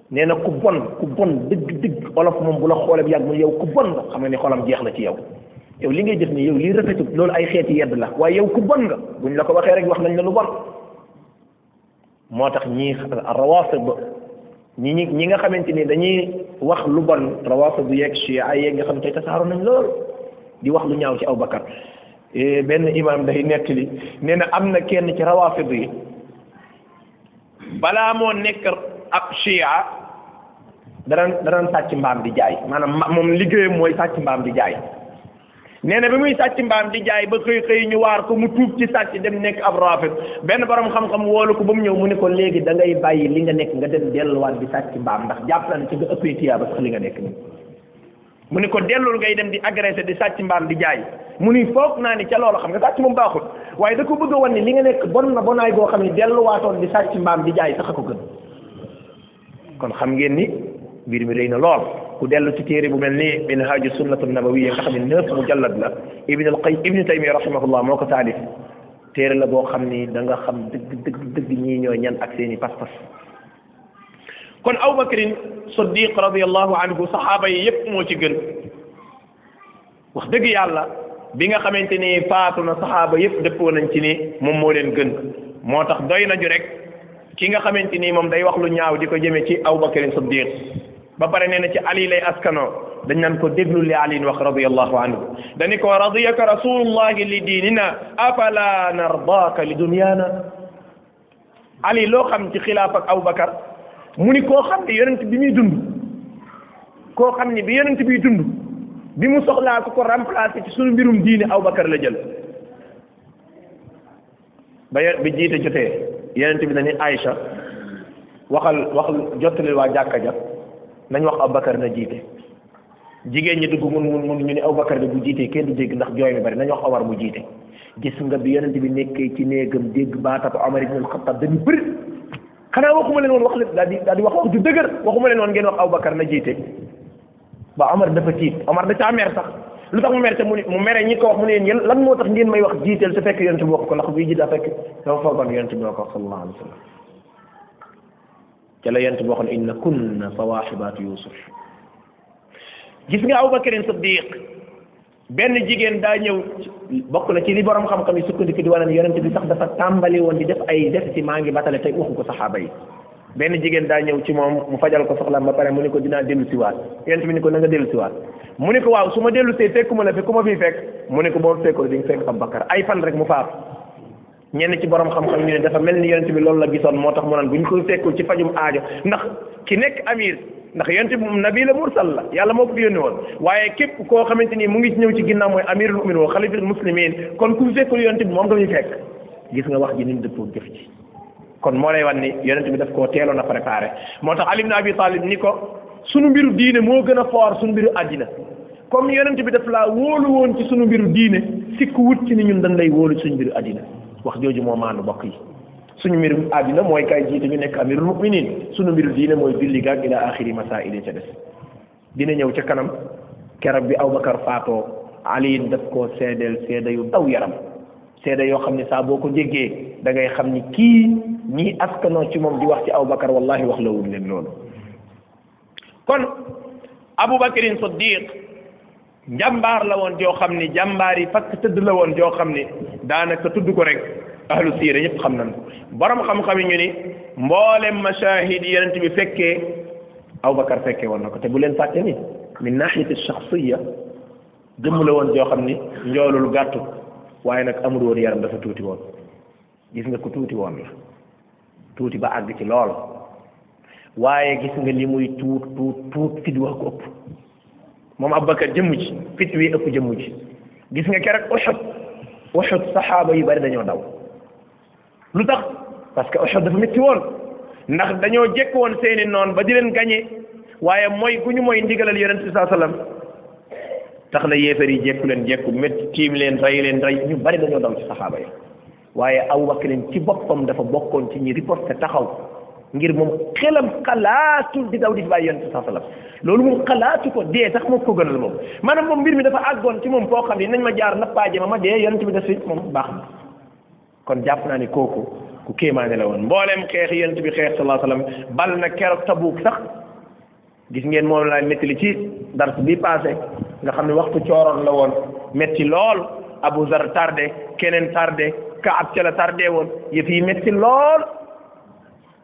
nee na ku bon ku bon dëgg dëgg olof moom bu la xoolee yàgg mu yow ku bon nga xam nga ni xolam jeex na ci yow yow li ngay def ni yow lii rafetul loolu ay xeeti yedd la waaye yow ku bon nga buñ la ko waxee rek wax nañ la lu bon moo tax ñii rawaafid ñi ñi ñi nga xamante ni dañuy wax lu bon rawaafid bu yeeg chia yeeg nga xam tey tasaaro nañ lool di wax lu ñaaw ci aw bakar benn imam day nettali nee na am na kenn ci rawaafid yi balaa moo nekk ab chia danaan danaan sàcc mbaam di jaay maanaam ma- moom liggéeyam mooy sàcc mbaam di jaay nee na bi muy sàcc mbaam di jaay ba xëy xëy ñu waar ko mu tuub ci sàcc dem nekk ab rafet benn borom xam-xam woolu ko ba mu ñëw mu ne ko léegi da ngay bàyyi li nga nekk nga dem delluwaat di sàcc mbaam ndax jàpp na ne ci nga ëppee tiyaaba sax li nga nekk nii mu ni ko dellul ngay dem di agressé di sàcc mbaam di jaay mu ni foog naa ni ca loolu xam nga sàcc moom baaxul waaye da ko bëgg a wan ni li nga nekk bon na bonaay goo xam ne delluwaatoon di sàcc mbaam di jaay sax a ko gën kon xam ngeen ni mbir mi rëy na lool ku dellu ci téere bu mel ni minhaaju sunnatu nabawiya nga xam ne neuf mujallad la ibn al qayyim ibn taymiya rahimahullah moo ko taalif téere la boo xam ni da nga xam dëgg dëgg dëgg ñii ñooy ñan ak seeni pas-pas kon aw bakrin siddiq radiallahu anhu saxaaba yi yépp moo ci gën wax dëgg yàlla bi nga xamante ni faatu na saxaaba yépp dëppoo nañ ci ni moom moo leen gën moo tax doy na ju rek ki nga xamante ni moom day wax lu ñaaw di ko jëmee ci aw bakrin siddiq ba pare nee na ci ali lay askano dañ nan ko déglu li ali wax radiallahu anhu dani ko radiyaka rasulullahi li diinina afala nardaka li dunyaana ali loo xam ci xilaaf ak Aboubacar mu ni koo xam ne yonent bi muy dund koo xam ne bi yonent biy dund bi mu soxlaa ku ko remplacer ci sunu mbirum diine Aboubacar la jël ba yo- bi jiite jotee yonent bi dañuy Aïcha waxal waxal jottali waa jàkka ja nañ wax Aboubacar na jiite jigéen ñi dugg mun mun mun ñu ne Abubakar bi bu jiitee kenn du dégg ndax jooy mi bari nañu wax Omar mu jiite gis nga bi yonent bi nekkee ci néegam dégg baatab Omar ibn al-Khattab dañu bëri xanaa waxuma leen woon wax leen daal di daal di wax wax ju dëgër waxuma leen woon ngeen wax Abubakar na jiite ba Omar dafa tiit Omar da caa mer sax lu tax mu mer te mu ne mu mere ñi ko wax mu ne yéen lan moo tax ngeen may wax jiiteel su fekk yonent bi wax ko ndax buy jiit daa fekk dafa foogoon yonent bi ko wax sallallahu alayhi wa sallam ca la yent boo xam ne inna kunna sawaaxibaatu yusuf gis nga abubakarin siddiq benn jigéen daa ñëw bokk na ci li borom xam-xam yi sukkandiku di wane ne yonent bi sax dafa tàmbali woon di def ay def ci maa ngi batale tey waxu ko saxaaba yi benn jigéen daa ñëw ci moom mu fajal ko soxlaam ba pare mu ne ko dinaa dellu siwaat yonent bi ni ko na nga dellu siwaat mu ne ko waaw su ma dellu see fekkuma la fi ku ma fiy fekk mu ne ko boo fekkul di nga fekk Abubakar ay fan rek mu faatu ñenn ci borom xam-xam ñu ne dafa mel ni yonent bi loolu la gisoon moo tax mu naan bu ñu ko fekkul ci fajum aajo ndax ki nekk amir ndax yonent bi moom nabi la mursal la yàlla moo ko yónni woon waaye képp koo xamante ni mu ngi ñëw ci ginnaaw mooy amirul mu'minin wa xalifil muslimin kon ku fekkul yonent bi moom nga ñu fekk gis nga wax ji ni mu dëppoo jëf ji kon moo lay wan ni yonent bi daf koo teeloon a préparé moo tax Ali ibn Abi Talib ni ko sunu mbiru diine moo gën a foor sunu mbiru àddina comme yonent bi daf laa wóolu woon ci sunu mbiru diine sikk wut ci ni ñun dañ lay wóolu ci suñu mbiru àddina wax jooju moo maandu mbokk yi suñu mbiru àddina mooy kay jiite ñu nekk amirul muminin sunu mbiru diine mooy julli gaag ila axiri masaa'il ca des dina ñëw ca kanam keroog bi Abubakar faatoo Aliin daf koo seedeel seede yu daw yaram seede yoo xam ne saa boo ko jéggee da ngay xam ni kii ñii askanoo ci moom di wax ci Abubakar wallahi wax la wul leen loolu kon Abubakarin Siddiq njàmbaar la woon joo xam ni jàmbaar yi fakk tëdd la woon joo xam ni daanaka tudd ko rek ahlu siira yëpp xam nañ ko borom xam-xam yi ñu ni mboolem mashahid yi yonent bi fekkee Abubakar fekkee woon na ko te bu leen fàtte ni min nahiyati shaxsiya jëmm la woon joo xam ni njoolul gàttu waaye nag amul woon yaram dafa tuuti woon gis nga ku tuuti woon la tuuti ba àgg ci lool waaye gis nga li muy tuut tuut tuut fit wax ko ëpp moom Abubakar jëmm ji fit wi ëpp jëmm ji gis nga keroog Uhud Uhud saxaaba yu bari dañoo daw lu tax parce que Uhud dafa métti woon ndax dañoo jekk woon seeni noon ba di leen gañe waaye mooy gu ñu mooy ndigalal yonent bi saa sallam tax na yéefar yi jékku leen jékku métti tiim leen rey leen rey ñu bari dañoo daw ci saxaaba yi waaye Abu Bakr ci boppam dafa bokkoon ci ñi riposte taxaw ngir moom xelam xalaatul di daw di fi bàyyi yonent bi sallam loolu moom xalaatu ko dee sax moo ko gënal moom maanaam moom mbir mi dafa àggoon ci moom foo xam ne nañ ma jaar nappaaje ma ma dee yonent bi def fi moom baax na kon jàpp naa ni kooku ku kéemaane la woon mbooleem xeex yonent bi xeex sallallahu alayhi wa sallam bal na keroog Tabuk sax gis ngeen moom laa nettali ci dars bi passé nga xam ne waxtu cooroon la woon metti lool Abu Zar tardé keneen tardé Kaab ca la tardé woon yëf yi metti lool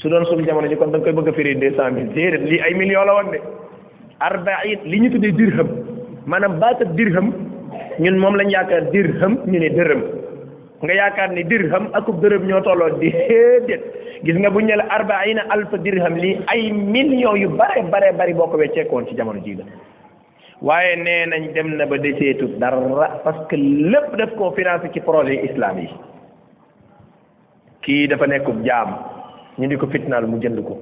su doon suñu jamono ji kon da nga koy bëgg a firi deux cent mille déedéet lii ay millions la woon de arbain li ñu tuddee dirham maanaam baata dirham ñun moom lañ yaakaar dirham ñu ne dërëm nga yaakaar ni dirham akub dërëm ñoo tolloo déedéet gis nga bu ñu ne la arbaina alfa dirham lii ay millions yu bare bare bari boo ko wecceekoon ci jamono jii la waaye nee nañ dem na ba deseetu dara parce que lépp daf koo financé ci projet islam yi kii dafa nekkub jaam ñu di ko fitnaal mu jënd ko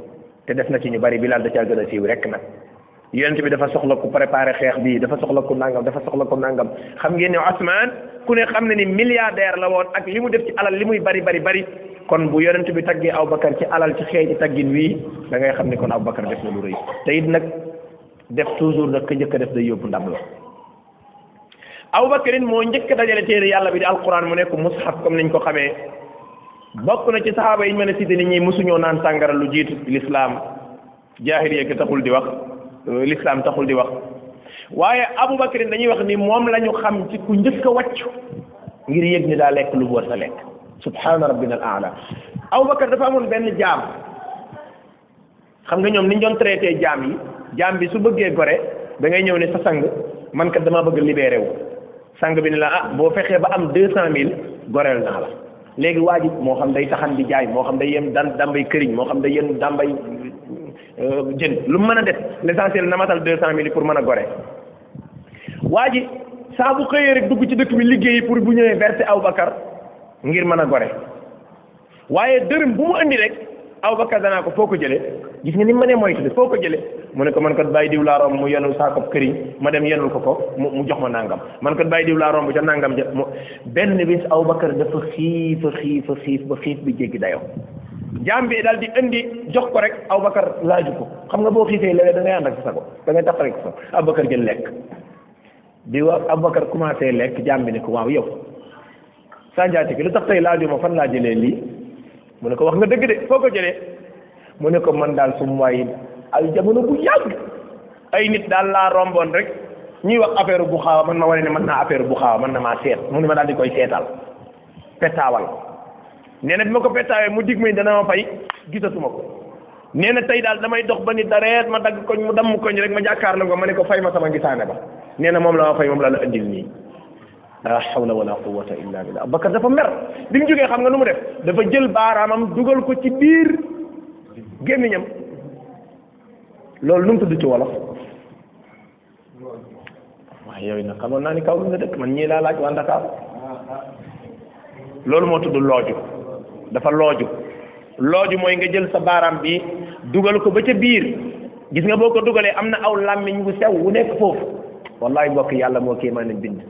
te def na ci ñu bari Bilaal da caa gën a siiw rek nag yonent bi dafa soxla ku préparé xeex bi dafa soxla ku nangam dafa soxla ku nangam xam ngeen ne Ousmane ku ne xam na ni milliardaire la woon ak li mu def ci alal li muy bari bari bari kon bu yonent bi taggee Aboubacar ci alal ci xeeti taggin wii da ngay xam ne kon Aboubacar def na lu rëy te it nag def toujours nag ka njëkk a def day yóbbu ndam la Abubakarin moo njëkk dajale téere yàlla bi di alquran mu nekk mushaf comme niñ ko xamee bokk na ci saxaaba yi ñu mën a cité nit ñi mosuñoo naan sàngara lu jiitu l'islam jaahiliya gi taxul di wax euh, l'islam taxul di wax waaye Abubakarin dañuy wax ni moom la ñu xam ci ku njëkk a wàccu ngir yëg ni daa lekk lu war sa lekk subhaana rabbina al aala Abubakar dafa amoon benn jaam xam nga ñoom ni ñu doon traité jaam yi jaam bi su bëggee gore da ngay ñëw ne sa sang man kat damaa bëgg libéré wu sang bi ne la ah boo fexee ba am deux cent mille goreel naa la léegi waa ji moo xam day taxan di jaay moo xam day yem dan dambay këriñ moo xam day yem dambay jën lu mu mën a def l'essentiel na matal deux cent mille pour mën a gore waa ji saa bu xëyee rek dugg ci dëkk bi liggéeyi pour bu ñëwee verser Aboubacar ngir mën a gore waaye dërëm bu mu andi rek Abubakar danaa ko foo ko jëlee gis nga ni ma ne moytu de foo ko jëlee mu ne ko man kat bàyyi diw laa romb mu yenul saako këriñ ma dem yenul ko ko mu mu jox ma nangam man kat bàyyi diw laa romb ca nangam ja mu benn bis Abubakar dafa xiif a xiif a xiif ba xiif bi jéggi dayoo jaam bi daal di indi jox ko rek Abubakar laaju ko xam nga boo xiifee léegi da ngay ànd ak sa sago da ngay tax rek sa Abubakar jël lekk bi wa Abubakar commencé lekk jaam bi ne ko waaw yow saa njaati ki lu tax tey laajoo ma fan laa jëlee lii mu ne ko wax nga dëgg de foo ko jëlee mu ne ko man daal su mu waay ay jamono bu yàgg ay nit daal laa romboon rek ñuy wax affaire bu xaawa man ma wane ne mën naa affaire bu xaawa mën na maa seet mu ne ma daal di koy seetal pettaawal nee na bi ma ko pettaawee mu dig ma ni dana ma fay gisatuma ko nee na tey daal damay dox ba ni dareet ma dagg koñ mu damm koñ rek ma jàkkaarloo ko ma ne ko fay ma sama gisaane ba nee na moom la ma fay moom la la indil nii la hawla wala quwwata illa billah Abubakar dafa mer bi mu jógee xam nga nu mu def dafa jël baaraamam dugal ko ci biir gémmiñam loolu nu mu tudd ci wolof waaye yow nag xamoon naa ni kaw bi nga dëkk man ñii laa laaj waa Ndakaar loolu moo tudd looju dafa looju looju mooy nga jël sa baaraam bi dugal ko ba ca biir gis nga boo ko dugalee am na aw làmmiñ wu sew wu nekk foofu wallahi mbokk yàlla moo kii maanaam bind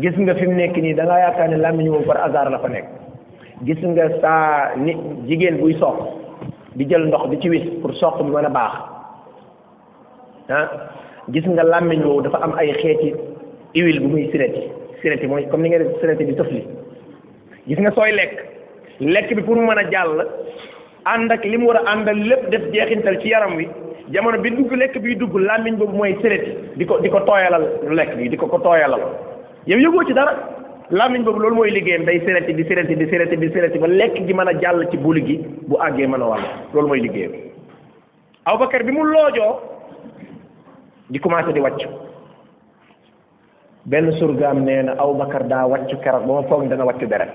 gis nga fi mu nekk nii da ngaa yaakaar ne làmmiñ moom par hasard la fa nekk gis nga saa ni jigéen buy soq di jël ndox di ci wis pour soq bi mën a baax ah gis nga làmmiñ woowu dafa am ay xeeti huile bu muy sirati sirati mooy comme ni nga def sirati bi tëfli gis nga sooy lekk lekk bi pour mu mën a jàll ànd ak li mu war a àndal lépp def jeexintal ci yaram wi jamono bi dugg lekk bi dugg làmmiñ boobu mooy sirati di ko di ko tooyalal lekk bi di ko ko tooyalal yow yëgoo ci dara làmmiñ boobu loolu mooy liggéeyam day sirati di sirati di sirati di sirati ba lekk gi mën a jàll ci buli gi bu àggee mën a wàll loolu mooy liggéeyam Abubakar bi mu loojoo di commencé di wàcc benn surgaam nee na Abubakar daa wàccu keroog ba ma foog ne dana wàccu deret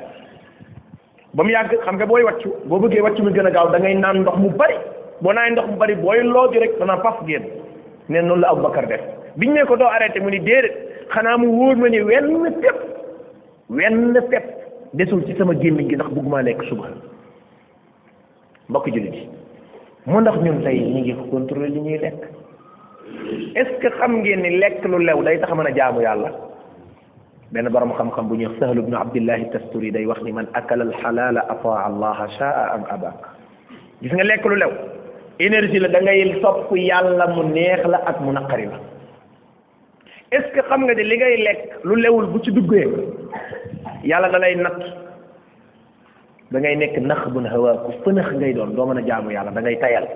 ba mu yàgg xam nga booy wàccu boo bëggee wàccu mu gën a gaaw da ngay naan ndox mu bari boo naanee ndox mu bari booy looju rek dana faf génn nee noonu la Abubakar def biñ ne ko doo arrêté mu ni déedéet xanaa mu wóor ma ni wenn pepp wenn pepp desul ci sama gémmiñ gi ndax bëgguma lekk suba mbokk jullit yi mu ndax ñun tey ñu ngi contrôler li ñuy lekk est-ce que xam ngeen ni lekk lu lew day tax mën a jaamu yàlla benn borom xam-xam bu ñuy wax Sahl ibn Abdillah Tasturi day wax ni man akala al xalaala ataa allaha shaa am aba gis nga lekk lu lew énergie la da ngay sopp yàlla mu neex la ak mu naqari la est-ce que xam nga ne li ngay lekk lu lewul bu ci duggee yàlla da lay natt da ngay nekk nax bun hawa ku fënax ngay doon doo mën a jaamu yàlla da ngay tayal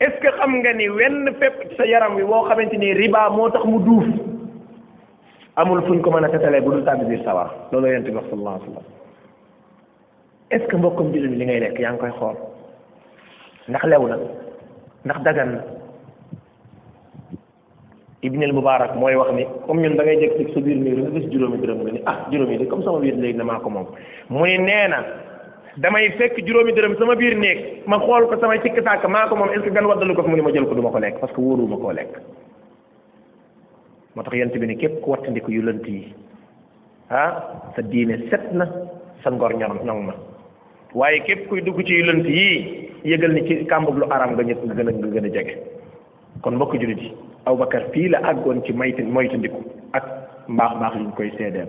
est-ce que xam nga ni wenn fépp ci sa yaram wi woo xamante ni riba moo tax mu duuf amul fuñ ko mën a tetalee bu dul tàbbi biir sawar loolu yonent bi wax sallallahu alayhi wa sallam est-ce que mbokkam jullit mi li ngay lekk yaa ngi koy xool ndax lew na ndax dagan na ibn al mubarak mooy wax ni comme ñun da ngay jekk ci sa biir néeg nga gis juróomi dërëm nga ni ah juróomi de comme sama biir néeg na maa ko moom mu ni nee na damay fekk juróomi dërëm sama biir néeg ma xool ko samay sikk sàkk maa ko moom est-ce que gan waddalu ko fi mu ni ma jël ko du ma ko lekk parce que wóoruwuma koo lekk moo tax yent bi ne képp ku wattandiku yu lënt yi ah sa diine set na sa ngor ñor ñoŋ na waaye képp kuy dugg ci yu lënt yii yëgal ni ci kàmbub lu araam nga ñëpp nga gën a nga gën a jege kon mbokk jullit yi Abubakar fii la àggoon ci maytu moytandiku ak mbaax mbaax yi ñu koy seedeel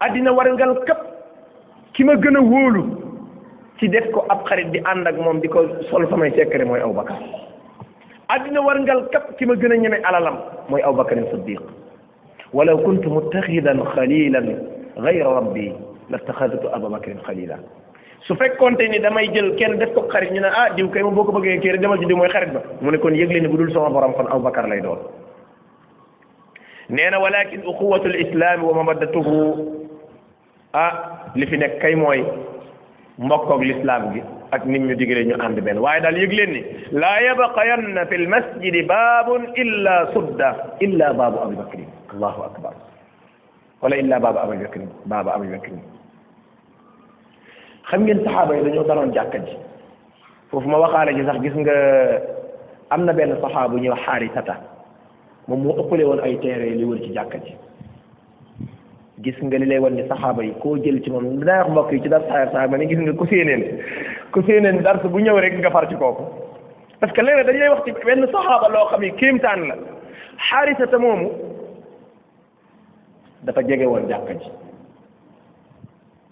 addina warangal këpp ki ma gën a wóolu ci def ko ab xarit di ànd ak moom di ko sol samay sekkare mooy aw bakar addina warangal këpp ki ma gën a ñeme alalam mooy aw bakarin siddiq walaw kuntu muttaxidan xalilan gayra rabbi lattaxadtu aba bakrin xalila su fekkonte ni damay jël kenn def ko xarit ñu ne ah diw kay moom boo ko bëggee kii rek demal ci diw mooy xarit ba mu ne kon yëgle ni bu dul sama borom kon aw bakar lay doon nee na walakin uxuwatu lislaami wa mabaddatuhu ah li fi nekk kay mooy mbokkoog lislaam gi ak nit ñu digale ñu ànd benn waaye daal yëg leen ni laa yabqayanna fi lmasjidi baabun illa sudda illa baabu abi bakrin allahu akbar wala illa baabu abi bakrin baabu abi bakrin xam ngeen saxaaba yi dañoo daroon jàkka ji foofu ma waxaale ji sax gis nga am na benn saxaabu ñëw xaarisata moom moo ëppale woon ay teere li wër ci jàkka ji gis nga li lay wan ni saxaaba yi koo jël ci moom dinaa wax mbokk yi ci dar saxaaba saxaaba ne gis nga ku séeneen ku séeneen dars bu ñëw rek nga far ci kooku parce que léeg-léeg dañ lay wax ci benn saxaaba loo xam ne kéemtaan la xaarisata moomu dafa jege woon jàkka ji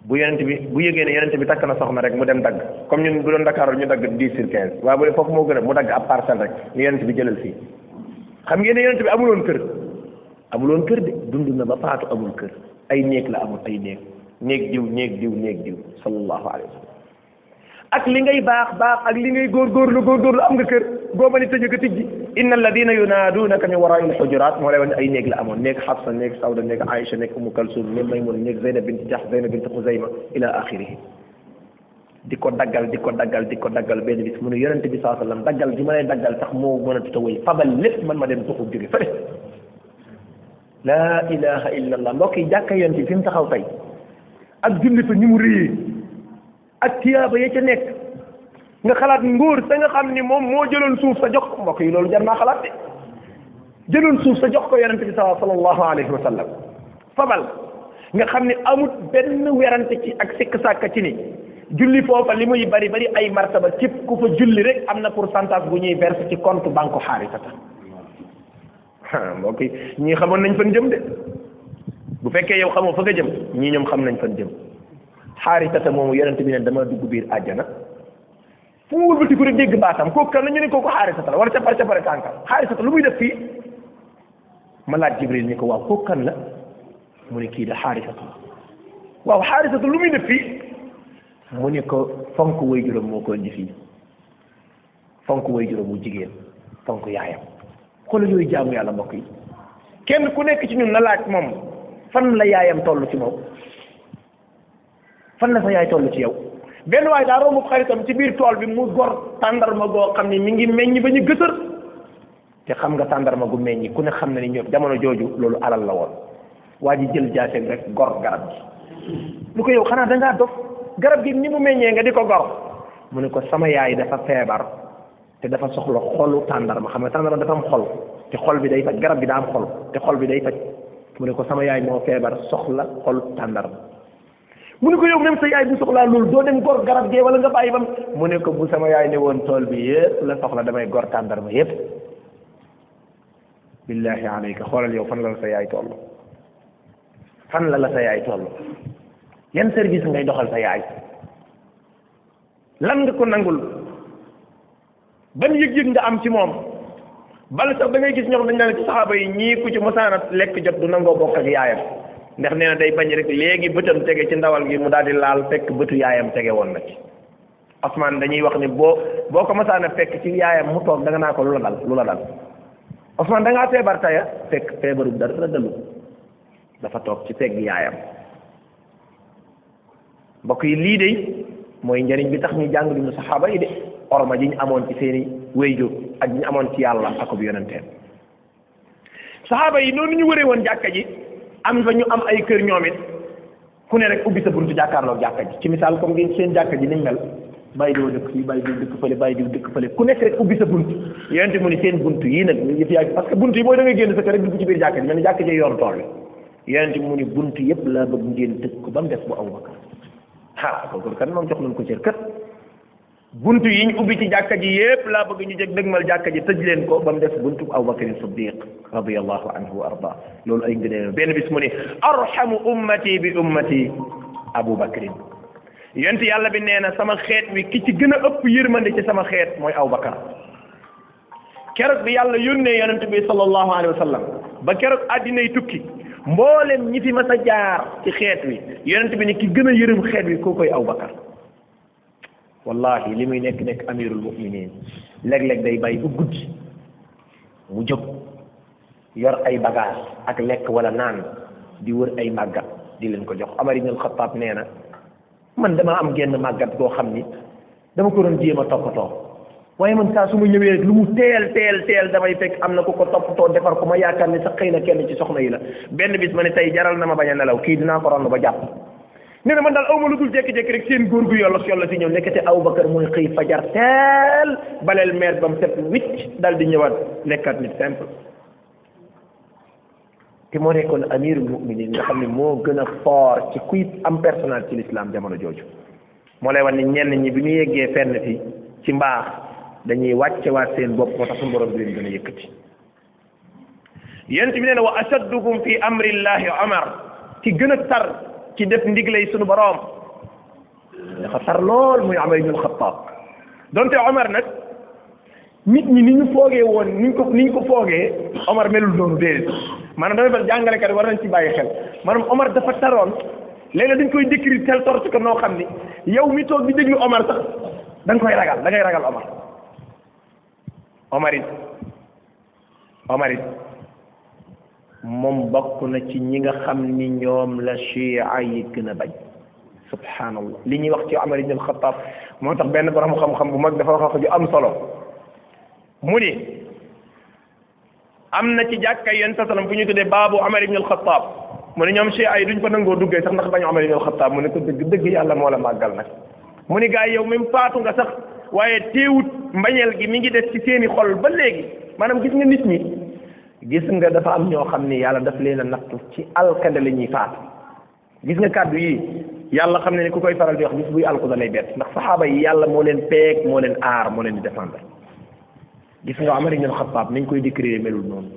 bu yonent bi bu yëgee ne yonent bi takk na soxna rek mu dem dagg comme ñun bu doon Dakar ñu dagg dix sur quinze waaye bu dee foofu moo gën a mu dagg ab parcelle rek ni yonent bi jëlal fii xam ngeen ne yonent bi amuloon kër amuloon kër de dund na ba faatu amul kër ay néeg la amul ay néeg néeg diw néeg diw néeg diw sallallahu alayhi wa sallam ak li ngay baax baax ak li ngay góorgóorlu góorgóorlu am nga kër goo mën a tëj ko tijji inna alladina yunaaduunaka min waraa'il xujuraat moo lay wan ay néeg la amoon néeg Xafsa néeg Sawda néeg Aïcha néeg Umu Kalsum néeg Maymuna néeg Zeynab bint Jahsh Zeynab bint Xuzayma ila axirihi di ko daggal di ko daggal di ko daggal benn bis mu ne yonente bi saa sallam daggal gi ma lay daggal sax moo mën a tuta wëy fabal lépp man ma dem tuxu jóge fële laa ilaha illa allah mbokk yi jàkka yoon ci fi mu taxaw tey ak julli fa ni mu réyee ak tiyaaba ya ca nekk nga xalaat ngóor sa nga xam ni moom moo jëloon suuf sa jox ko mbokk yi loolu jar naa xalaat de jëloon suuf sa jox ko yonente bi sa sallallahu alayhi wa sallam fabal nga xam ne amut benn werante ci ak sikk sàkka ci ni julli foofa li muy bari bari ay martaba képp ku fa julli rek am na pourcentage bu ñuy verse ci compte banque xaarisata mbokk yi ñii xamoon nañ fan jëm de bu fekkee yow xamoo fa nga jëm ñii ñoom xam nañ fan jëm xaaritata moomu yonent bi ne dama dugg biir àjjana fu mu wëlbati ko rek dégg baatam kooku kan la ñu ne kooku xaarisata la war a capar capare tànkam xaarisata lu muy def fii ma laaj jibril ni ko waaw kooku kan la mu ne kii da xaarisata la waaw xaarisata lu muy def fii mu ne ko fonk way juróom moo ko indi fii fonk way juróom wu jigéen fonk yaayam xoolal yooyu jaamu yàlla mbokk yi kenn ku nekk ci ñun na laaj moom fan la yaayam toll ci moom fan la sa yaay toll ci yow benn waay daa romb xaritam ci biir tool bi mu gor tàndarma goo xam ne mi ngi meññ ba ñu gësër te xam nga tàndarma gu meññi ku ne xam na ni ñoom jamono jooju loolu alal la woon waa ji jël jaaseem rek gor garab gi lu ko yow xanaa dangaa dof garab gi ni mu meññee nga di ko gor mu ne ko sama yaay dafa feebar te dafa soxla xolu tàndarma xam nga tàndarma dafa am xol te xol bi day faj garab gi daa am xol te xol bi day faj mu ne ko sama yaay moo feebar soxla xolu tàndarma mu ne ko yow même sa yaay bu soxlaa loolu doo dem gor garab gee wala nga bàyyi bam mu ne ko bu sama yaay ne woon tool bi yëpp la soxla damay gor tàndarma yëpp billahi alayka xoolal yow fan la la sa yaay toll fan la la sa yaay toll yan service ngay doxal sa yaay lan nga ko nangul ban yëg-yëg nga am ci moom bala sax da ngay gis ñoom dañ naan ci saxaaba yi ñii ku ci mosaana lekk jot du nangoo bokk ak yaayam ndax nee na day bañ rek léegi bëtam tege ci ndawal gi mu daal di laal fekk bëtu yaayam tege woon na ci Ousmane dañuy wax ni boo boo ko mosaana fekk ci yaayam mu toog da nga naa ko lu la dal lu la dal Ousmane da ngaa feebar taya fekk feebaru dara dalu dafa toog ci pegg yaayam mbokk yi lii de mooy njariñ bi tax ñu jàng dund saxaaba yi de orma ji ñu amoon ci seeni wéyjur ak ñu amoon ci yàlla ak bu yonenteem saxaaba yi noonu ñu wëree woon jàkka ji am fa ñu am ay kër ñoom it ku ne rek ubbi sa buntu jàkkaarloog jàkka ji ci misaal comme ngeen seen jàkka ji niñ mel bàyyi diw dëkk fii bàyyi diw dëkk fële bàyyi diw dëkk fële ku nekk rek ubbi sa bunt yonente mu ni seen bunt yii nag yëf yaa parce que bunt yi mooy da ngay génn sa kër rek dugg ci biir jàkka ji mel ni jàkka ji yoonu tool bi yonent bi mu ni bunt yépp laa bëgg ngeen tëj ko ba mu def bu Abubakar ah kooku kan moom jox nañ ko cër kat bunt yi ñu ubbi ci jàkka ji yépp laa bëgg ñu jëg dëgmal jàkka ji tëj leen ko ba mu def buntu Abubakar Siddiq radiyallahu anhu wa arda loolu ay ngëneel benn bis mu ni arhamu ummati bi ummati Abubakrin yonent yàlla bi nee na sama xeet wi ki ci gën a ëpp yërmande ci sama xeet mooy Abubakar keroog bi yàlla yónnee yonent bi sallallahu alayhi wa sallam ba keroog àddinay tukki mboolem ñi fi mas a jaar ci xeet wi yonent bi ne ki gën a yërëm xeet wi koo koy aw bakar wallahi li muy nekk nekk amirul muminin léeg-léeg day bàyyi bu guddi mu jóg yor ay bagage ak lekk wala naan di wër ay màggat di leen ko jox Omar ibn al-Khattab nee na man dama am genn màggat goo xam ni dama ko doon jéem a toppatoo waaye man saa su ma ñëwee rek lu mu teel teel teel damay fekk am na ku ko toppatoo defar ku ma yaakaar ni sax xëy na kenn ci soxna yi la benn bis ma ne tey jaral na ma bañ a nelaw kii dinaa ko rond ba jàpp nee na man daal aw ma lu dul jékki-jékki rek seen góor gu yollos yollos yi ñëw nekkate Abubakar mooy xëy fajar teel baleel meer ba mu set wicc daal di ñëwaat nekkaat nit simple te moo nekkoon amirul muminin nga xam ne moo gën a fort ci kuy am personnel ci l'islam jamono jooju moo lay wan ne ñenn ñi bi ñu yeggee fenn fi ci mbaax dañuy wàccewaat seen bopp moo tax suñu borom bi leen gën a yëkkati yonent bi nee na wa ashaddukum fi amrillahi omar ki gën a tar ci def ndiglay suñu borom dafa tar lool muy Omar ibn al-Khattab donte Omar nag nit ñi ni ñu foogee woon ni ñu ko ni ñu ko foogee Omar melul noonu déedéet maanaam damay fal jàngalekat war nañ ci bàyyi xel maanaam Omar dafa taroon léeg-léeg dañ koy décrire tel sorte que noo xam ni yow mi toog di déglu Omar sax da nga koy ragal da ngay ragal Omar Omar it Omar it moom bokk na ci ñi nga xam ni ñoom la chia yi gën a bañ subhanallah li ñuy wax ci Omar ibn al-Khattab moo tax benn borom xam-xam bu mag dafa wax wax ju am solo mu ni am na ci jàkka yéen sasalam fu ñu tuddee baabu Omar ibn al-Khattab mu ne ñoom chia yi duñ fa nangoo duggee sax ndax bañ Omar ibn al-Khattab mu ne ko dëgg dëgg yàlla moo la màggal nag mu ni gaa yow même faatu nga sax waaye teewut mbañeel gi mi ngi des ci seeni xol ba léegi maanaam gis nga nit ñi gis nga dafa am ñoo xam ni yàlla daf leen a nattu ci alkande la ñuy faatu gis nga kàddu yi yàlla xam ne ni ku koy faral di wax bis buy alku da lay bett ndax saxaaba yi yàlla moo leen peeg moo leen aar moo leen di défendre gis nga Omar ibn Khattab nañ koy décrire melul noonu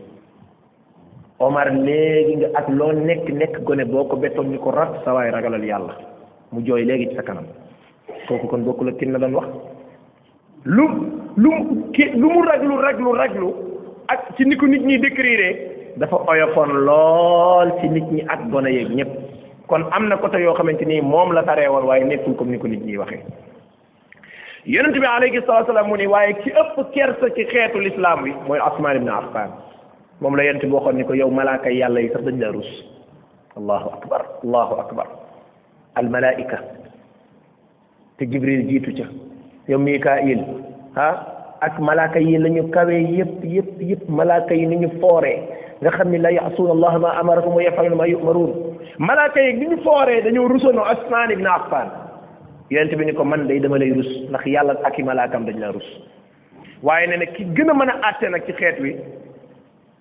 Omar léegi nga ak loo nekk nekk gone boo ko bettoon ni ko rat sa waay ragalal yàlla mu jooy léegi ci sa kanam kooku kon bokkul ak kin la doon wax lu lu mu ki lu mu raglu raglu raglu ak ci ni ko nit ñi décrire dafa oyofoon lool ci nit ñi ak gone yeeg ñëpp kon am na côté yoo xamante ni moom la taree woon waaye nekkul comme ni ko nit ñi waxee yonent bi alayhi salaatu salaam mu ni waaye ki ëpp kersa ci xeetu lislaam wi mooy Usmaan ibn Affaan moom la yonent bi waxoon ni ko yow malaaka yàlla yi sax dañ la rus allahu akbar allahu akbar al malaika te jibril jiitu ca yow mikail ah ak malaaka yi la ñu kawee yëpp yëpp yëpp malaaka yi ni ñu fooree nga xam ni la yaasuuna allah ma amarahum wa yafaluuna ma yumaruun malaaka yi ni ñu fooree dañoo rusoon Usmaan ibn Affaan yonent bi ni ko man day dama lay rus ndax yàlla ak i malaakam dañ laa rus waaye nee na ki gën a mën a àtte nag ci xeet wi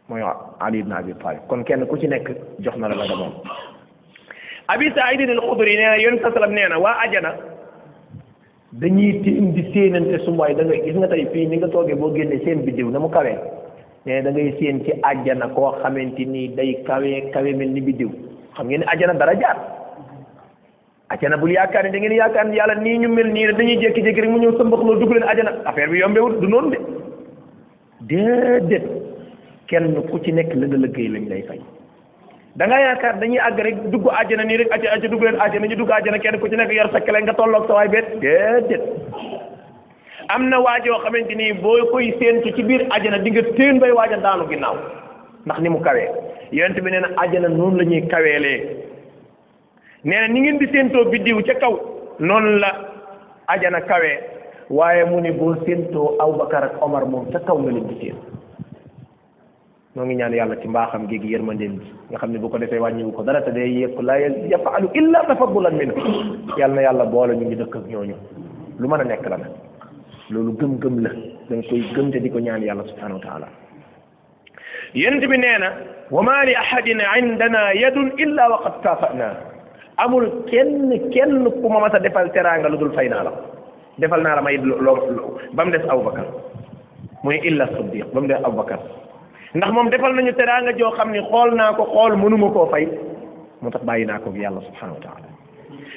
mooy Ali ibn Abi Talib kon kenn ku ci nekk jox na la la moom Abi Saïd al-Khudri nee na yonent sa salam nee na waa ajana dañuy tiim di séenante su mooy da nga gis nga tey fii ni nga toogee boo génnee seen biddiw na mu kawee nee na da ngay séen ci ajana koo xamante ni day kawee kawe mel ni biddiw xam ngeen ne ajana dara jaar ajana bul yaakaar ni da ngeen yaakaar ni yàlla nii ñu mel nii rek dañuy jékki-jékki rek mu ñëw sëmbax loo dugg leen ajana affaire bi yombewul du noonu de déedéet kenn ku ci nekk la nga liggéey lañ lay fay da nga yaakaar dañuy àgg rek dugg ajana nii rek aja aja dugg leen ajana ñu dugg ajana kenn ku ci nekk yor sa kele nga tolloog sa waay bet déedéet am na waajoo xamante ni boo koy séentu ci biir ajana di nga téen bay waaja daanu ginnaaw ndax ni mu kawee yonent bi nee na ajana noonu la ñuy kaweelee nee na ni ngeen di séentoo biddiw ca kaw noonu la ajana kawee waaye mu ni boo séentoo Abubakar ak Omar moom ca kaw nga leen di séen noo ngi ñaan yàlla ci mbaaxam gi gi yërmandeem ji nga xam ne bu ko defee wàññiwu ko dara te day yëpp laa yafalu illa tafaddulan minhu yàlla na yàlla boole ñu ngi dëkk ak ñooñu lu mën a nekk la nag loolu gëm-gëm la da nga koy gëm te di ko ñaan yàlla subhanahu wa taala yonent bi nee na wa ma li ahadin indana yadun illa wa qad kaafana amul kenn kenn ku ma mas a defal teraanga lu dul fay naa la defal naa la may loo ba mu des Abubakar mu ne illa siddiq ba mu des Abubakar ndax moom defal nañu teraanga joo xam ni xool naa ko xool mënuma koo fay moo tax bàyyi naa ko yàlla subhanahu wa taala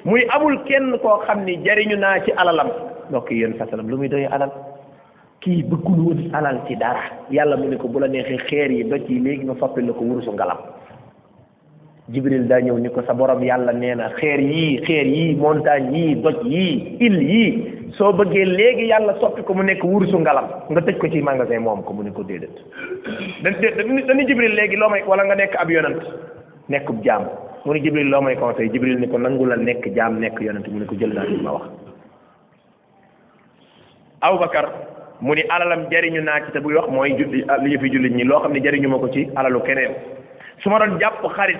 muy amul kenn koo xam ni jariñu naa ci alalam mbokk yi yéen fasalam lu muy doy alal kii bëggul wut alal ci dara yàlla mu ne ko bu la neexee xeer yi doj yi léegi ma soppi la ko wurusu ngalam jibril daa ñëw ni ko sa borom yàlla nee na xeer yii xeer yii montagne yii doj yii il yii soo bëggee léegi yàlla soppi ko mu nekk wurusu ngalam nga tëj ko ci magasin moom ko mu ne ko déedéet dañu jibril léegi loo may wala nga nekk ab yonant nekkub jaam mu ne jibril loo may conseil jibril ni ko nangu la nekk jaam nekk yonant mu ne ko jël naa li ma wax Abubakar mu ni alalam jariñu naa ci te buy wax mooy julli li yëfi jullit ñi loo xam ne jariñu ma ko ci alalu keneen su ma doon jàpp xarit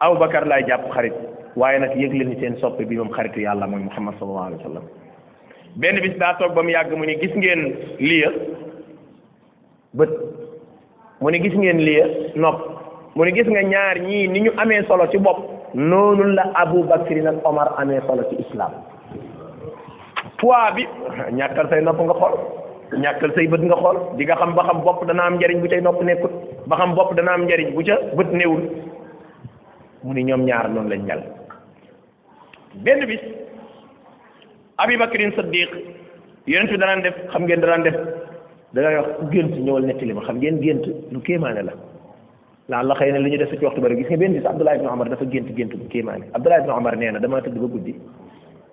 Abubakar laay jàpp xarit waaye nag yëg leen ni seen soppe bi moom xaritu yàlla mooy Muhammad sallallahu alayhi wa sallam benn bis daa toog ba mu yàgg mu ni gis ngeen lii bët mu ne gis ngeen lii nopp mu ne gis nga ñaar ñii ni ñu amee solo ci bopp noonu la Abu Bakri nag Omar amee solo ci islam poids bi ñàkkal say nopp nga xool ñàkkal say bët nga xool di nga xam ba xam bopp dana am njariñ bu cay nopp nekkut ba xam bopp dana am njariñ bu ca bët néewul mu ni ñoom ñaar noonu lañ mel benn bis Abi Bakrin Siddiq yonent bi danaan def xam ngeen danaan def dangay wax ku gént ñëwal nettali ma xam ngeen gént lu kéemaane la laan la xëy na li ñu def ci waxtu bari gis nga benn bis Abdullah ibn Omar dafa gént gént bu kéemaane Abdullah ibn Omar nee na damaa tëdd ba guddi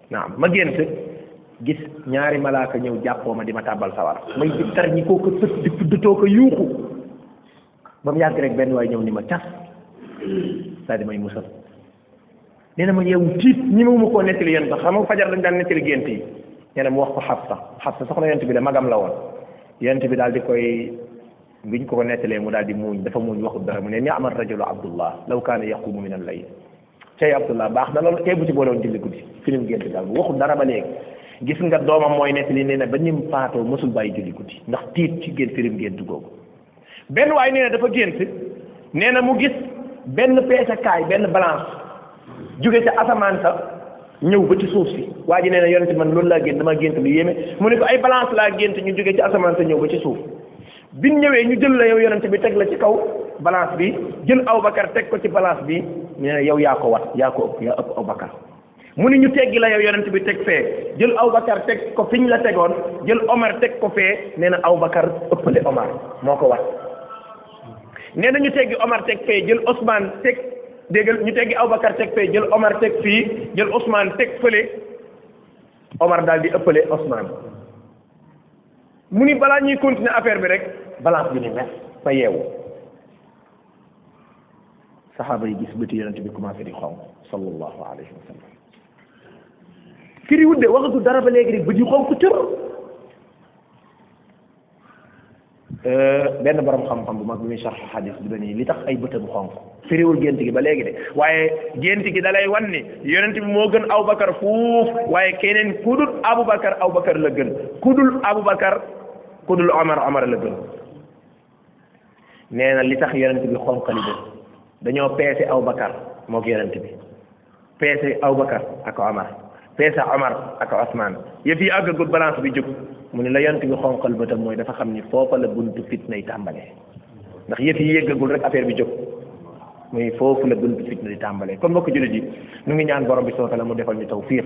naam ma gént gis ñaari malaaka ñëw jàppoo ma di ma tàbbal sawar may di tar ñi koo ko sët di fuddutoo ko yuuxu ba mu yàgg rek benn waay ñëw ni ma cas daal di may musal nee na ma yeewu tiit ñi ma ma koo nettali yéen sax xam nga fajar lañ daan nettali gént yi nee na mu wax ko Xafsa Xafsa soxna yonent bi la magam la woon yonent bi daal di koy biñ ko ko nettalee mu daal di muuñ dafa muuñ waxut dara mu ne ni'mal rajulu abdullah law kaana yaqumu min al-layl cay abdullah baax na loolu tey bu ci boole woon julli guddi fi lim gént daal bu waxul dara ba léegi gis nga doomam mooy nekk li nee na ba ñim faatoo mosul bàyyi julli guddi ndax tiit ci gént fi lim gént googu benn waaye nee na dafa gént nee na mu gis benn peesakaay benn balance jóge ca asamaan sa ñëw ba ci suuf si waa ji nee na yonente man loolu laa gént dama gént lu yéeme mu ne ko ay balance laa gént ñu jóge ci asamaan sa ñëw ba ci suuf biñ ñëwee ñu jël la yow yonent bi teg la ci kaw balance bi jël Abubakar teg ko ci balance bi ñu ne yow yaa ko wat yaa ko ëpp yaa ëpp Abubakar mu ni ñu teggi la yow yonent bi teg fee jël Abubakar teg ko fiñ la tegoon jël Omar teg ko fee nee na Abubakar ëppale Omar moo ko wat nee na ñu teggi Omar teg fee jël Ousmane teg déggal ñu teggi Abubakar teg fee jël Omar teg fii jël Ousmane teg fële Omar daal di ëppale Ousmane mu ni balaa ñuy continuer affaire bi rek balance bi ni mes ba yeewu saxaaba yi gis bëti yonent bi commencé di xonq sallallahu alayhi wa sallam firi wut de waxatu dara ba léegi rek bët yi xonq cër benn borom xam-xam bu mag bi muy sarx xadis bi dañuy li tax ay bëtam xonq firiwul gént gi ba léegi de waaye gént gi dalay wan ni yonent bi moo gën Aboubacar fuuf waaye keneen ku dul Aboubacar Aboubacar la gën ku dul Aboubacar ku dul Omar Omar la gën nee na li tax yonent bi xonqali ba dañoo peese Aboubacar moog yonent bi peese Abubakar ak Omar peese Omar ak Osman yëf yi àggagul balance bi jóg mu ne la yant bi xonqal bëtam mooy dafa xam ni foofa la buntu fitna yi tàmbalee ndax yëf yi yëggagul rek affaire bi jóg muy foofu la buntu fitna di tàmbalee kon mbokk jullit yi ñu ngi ñaan borom bi soo tala mu defal ñu tawfiq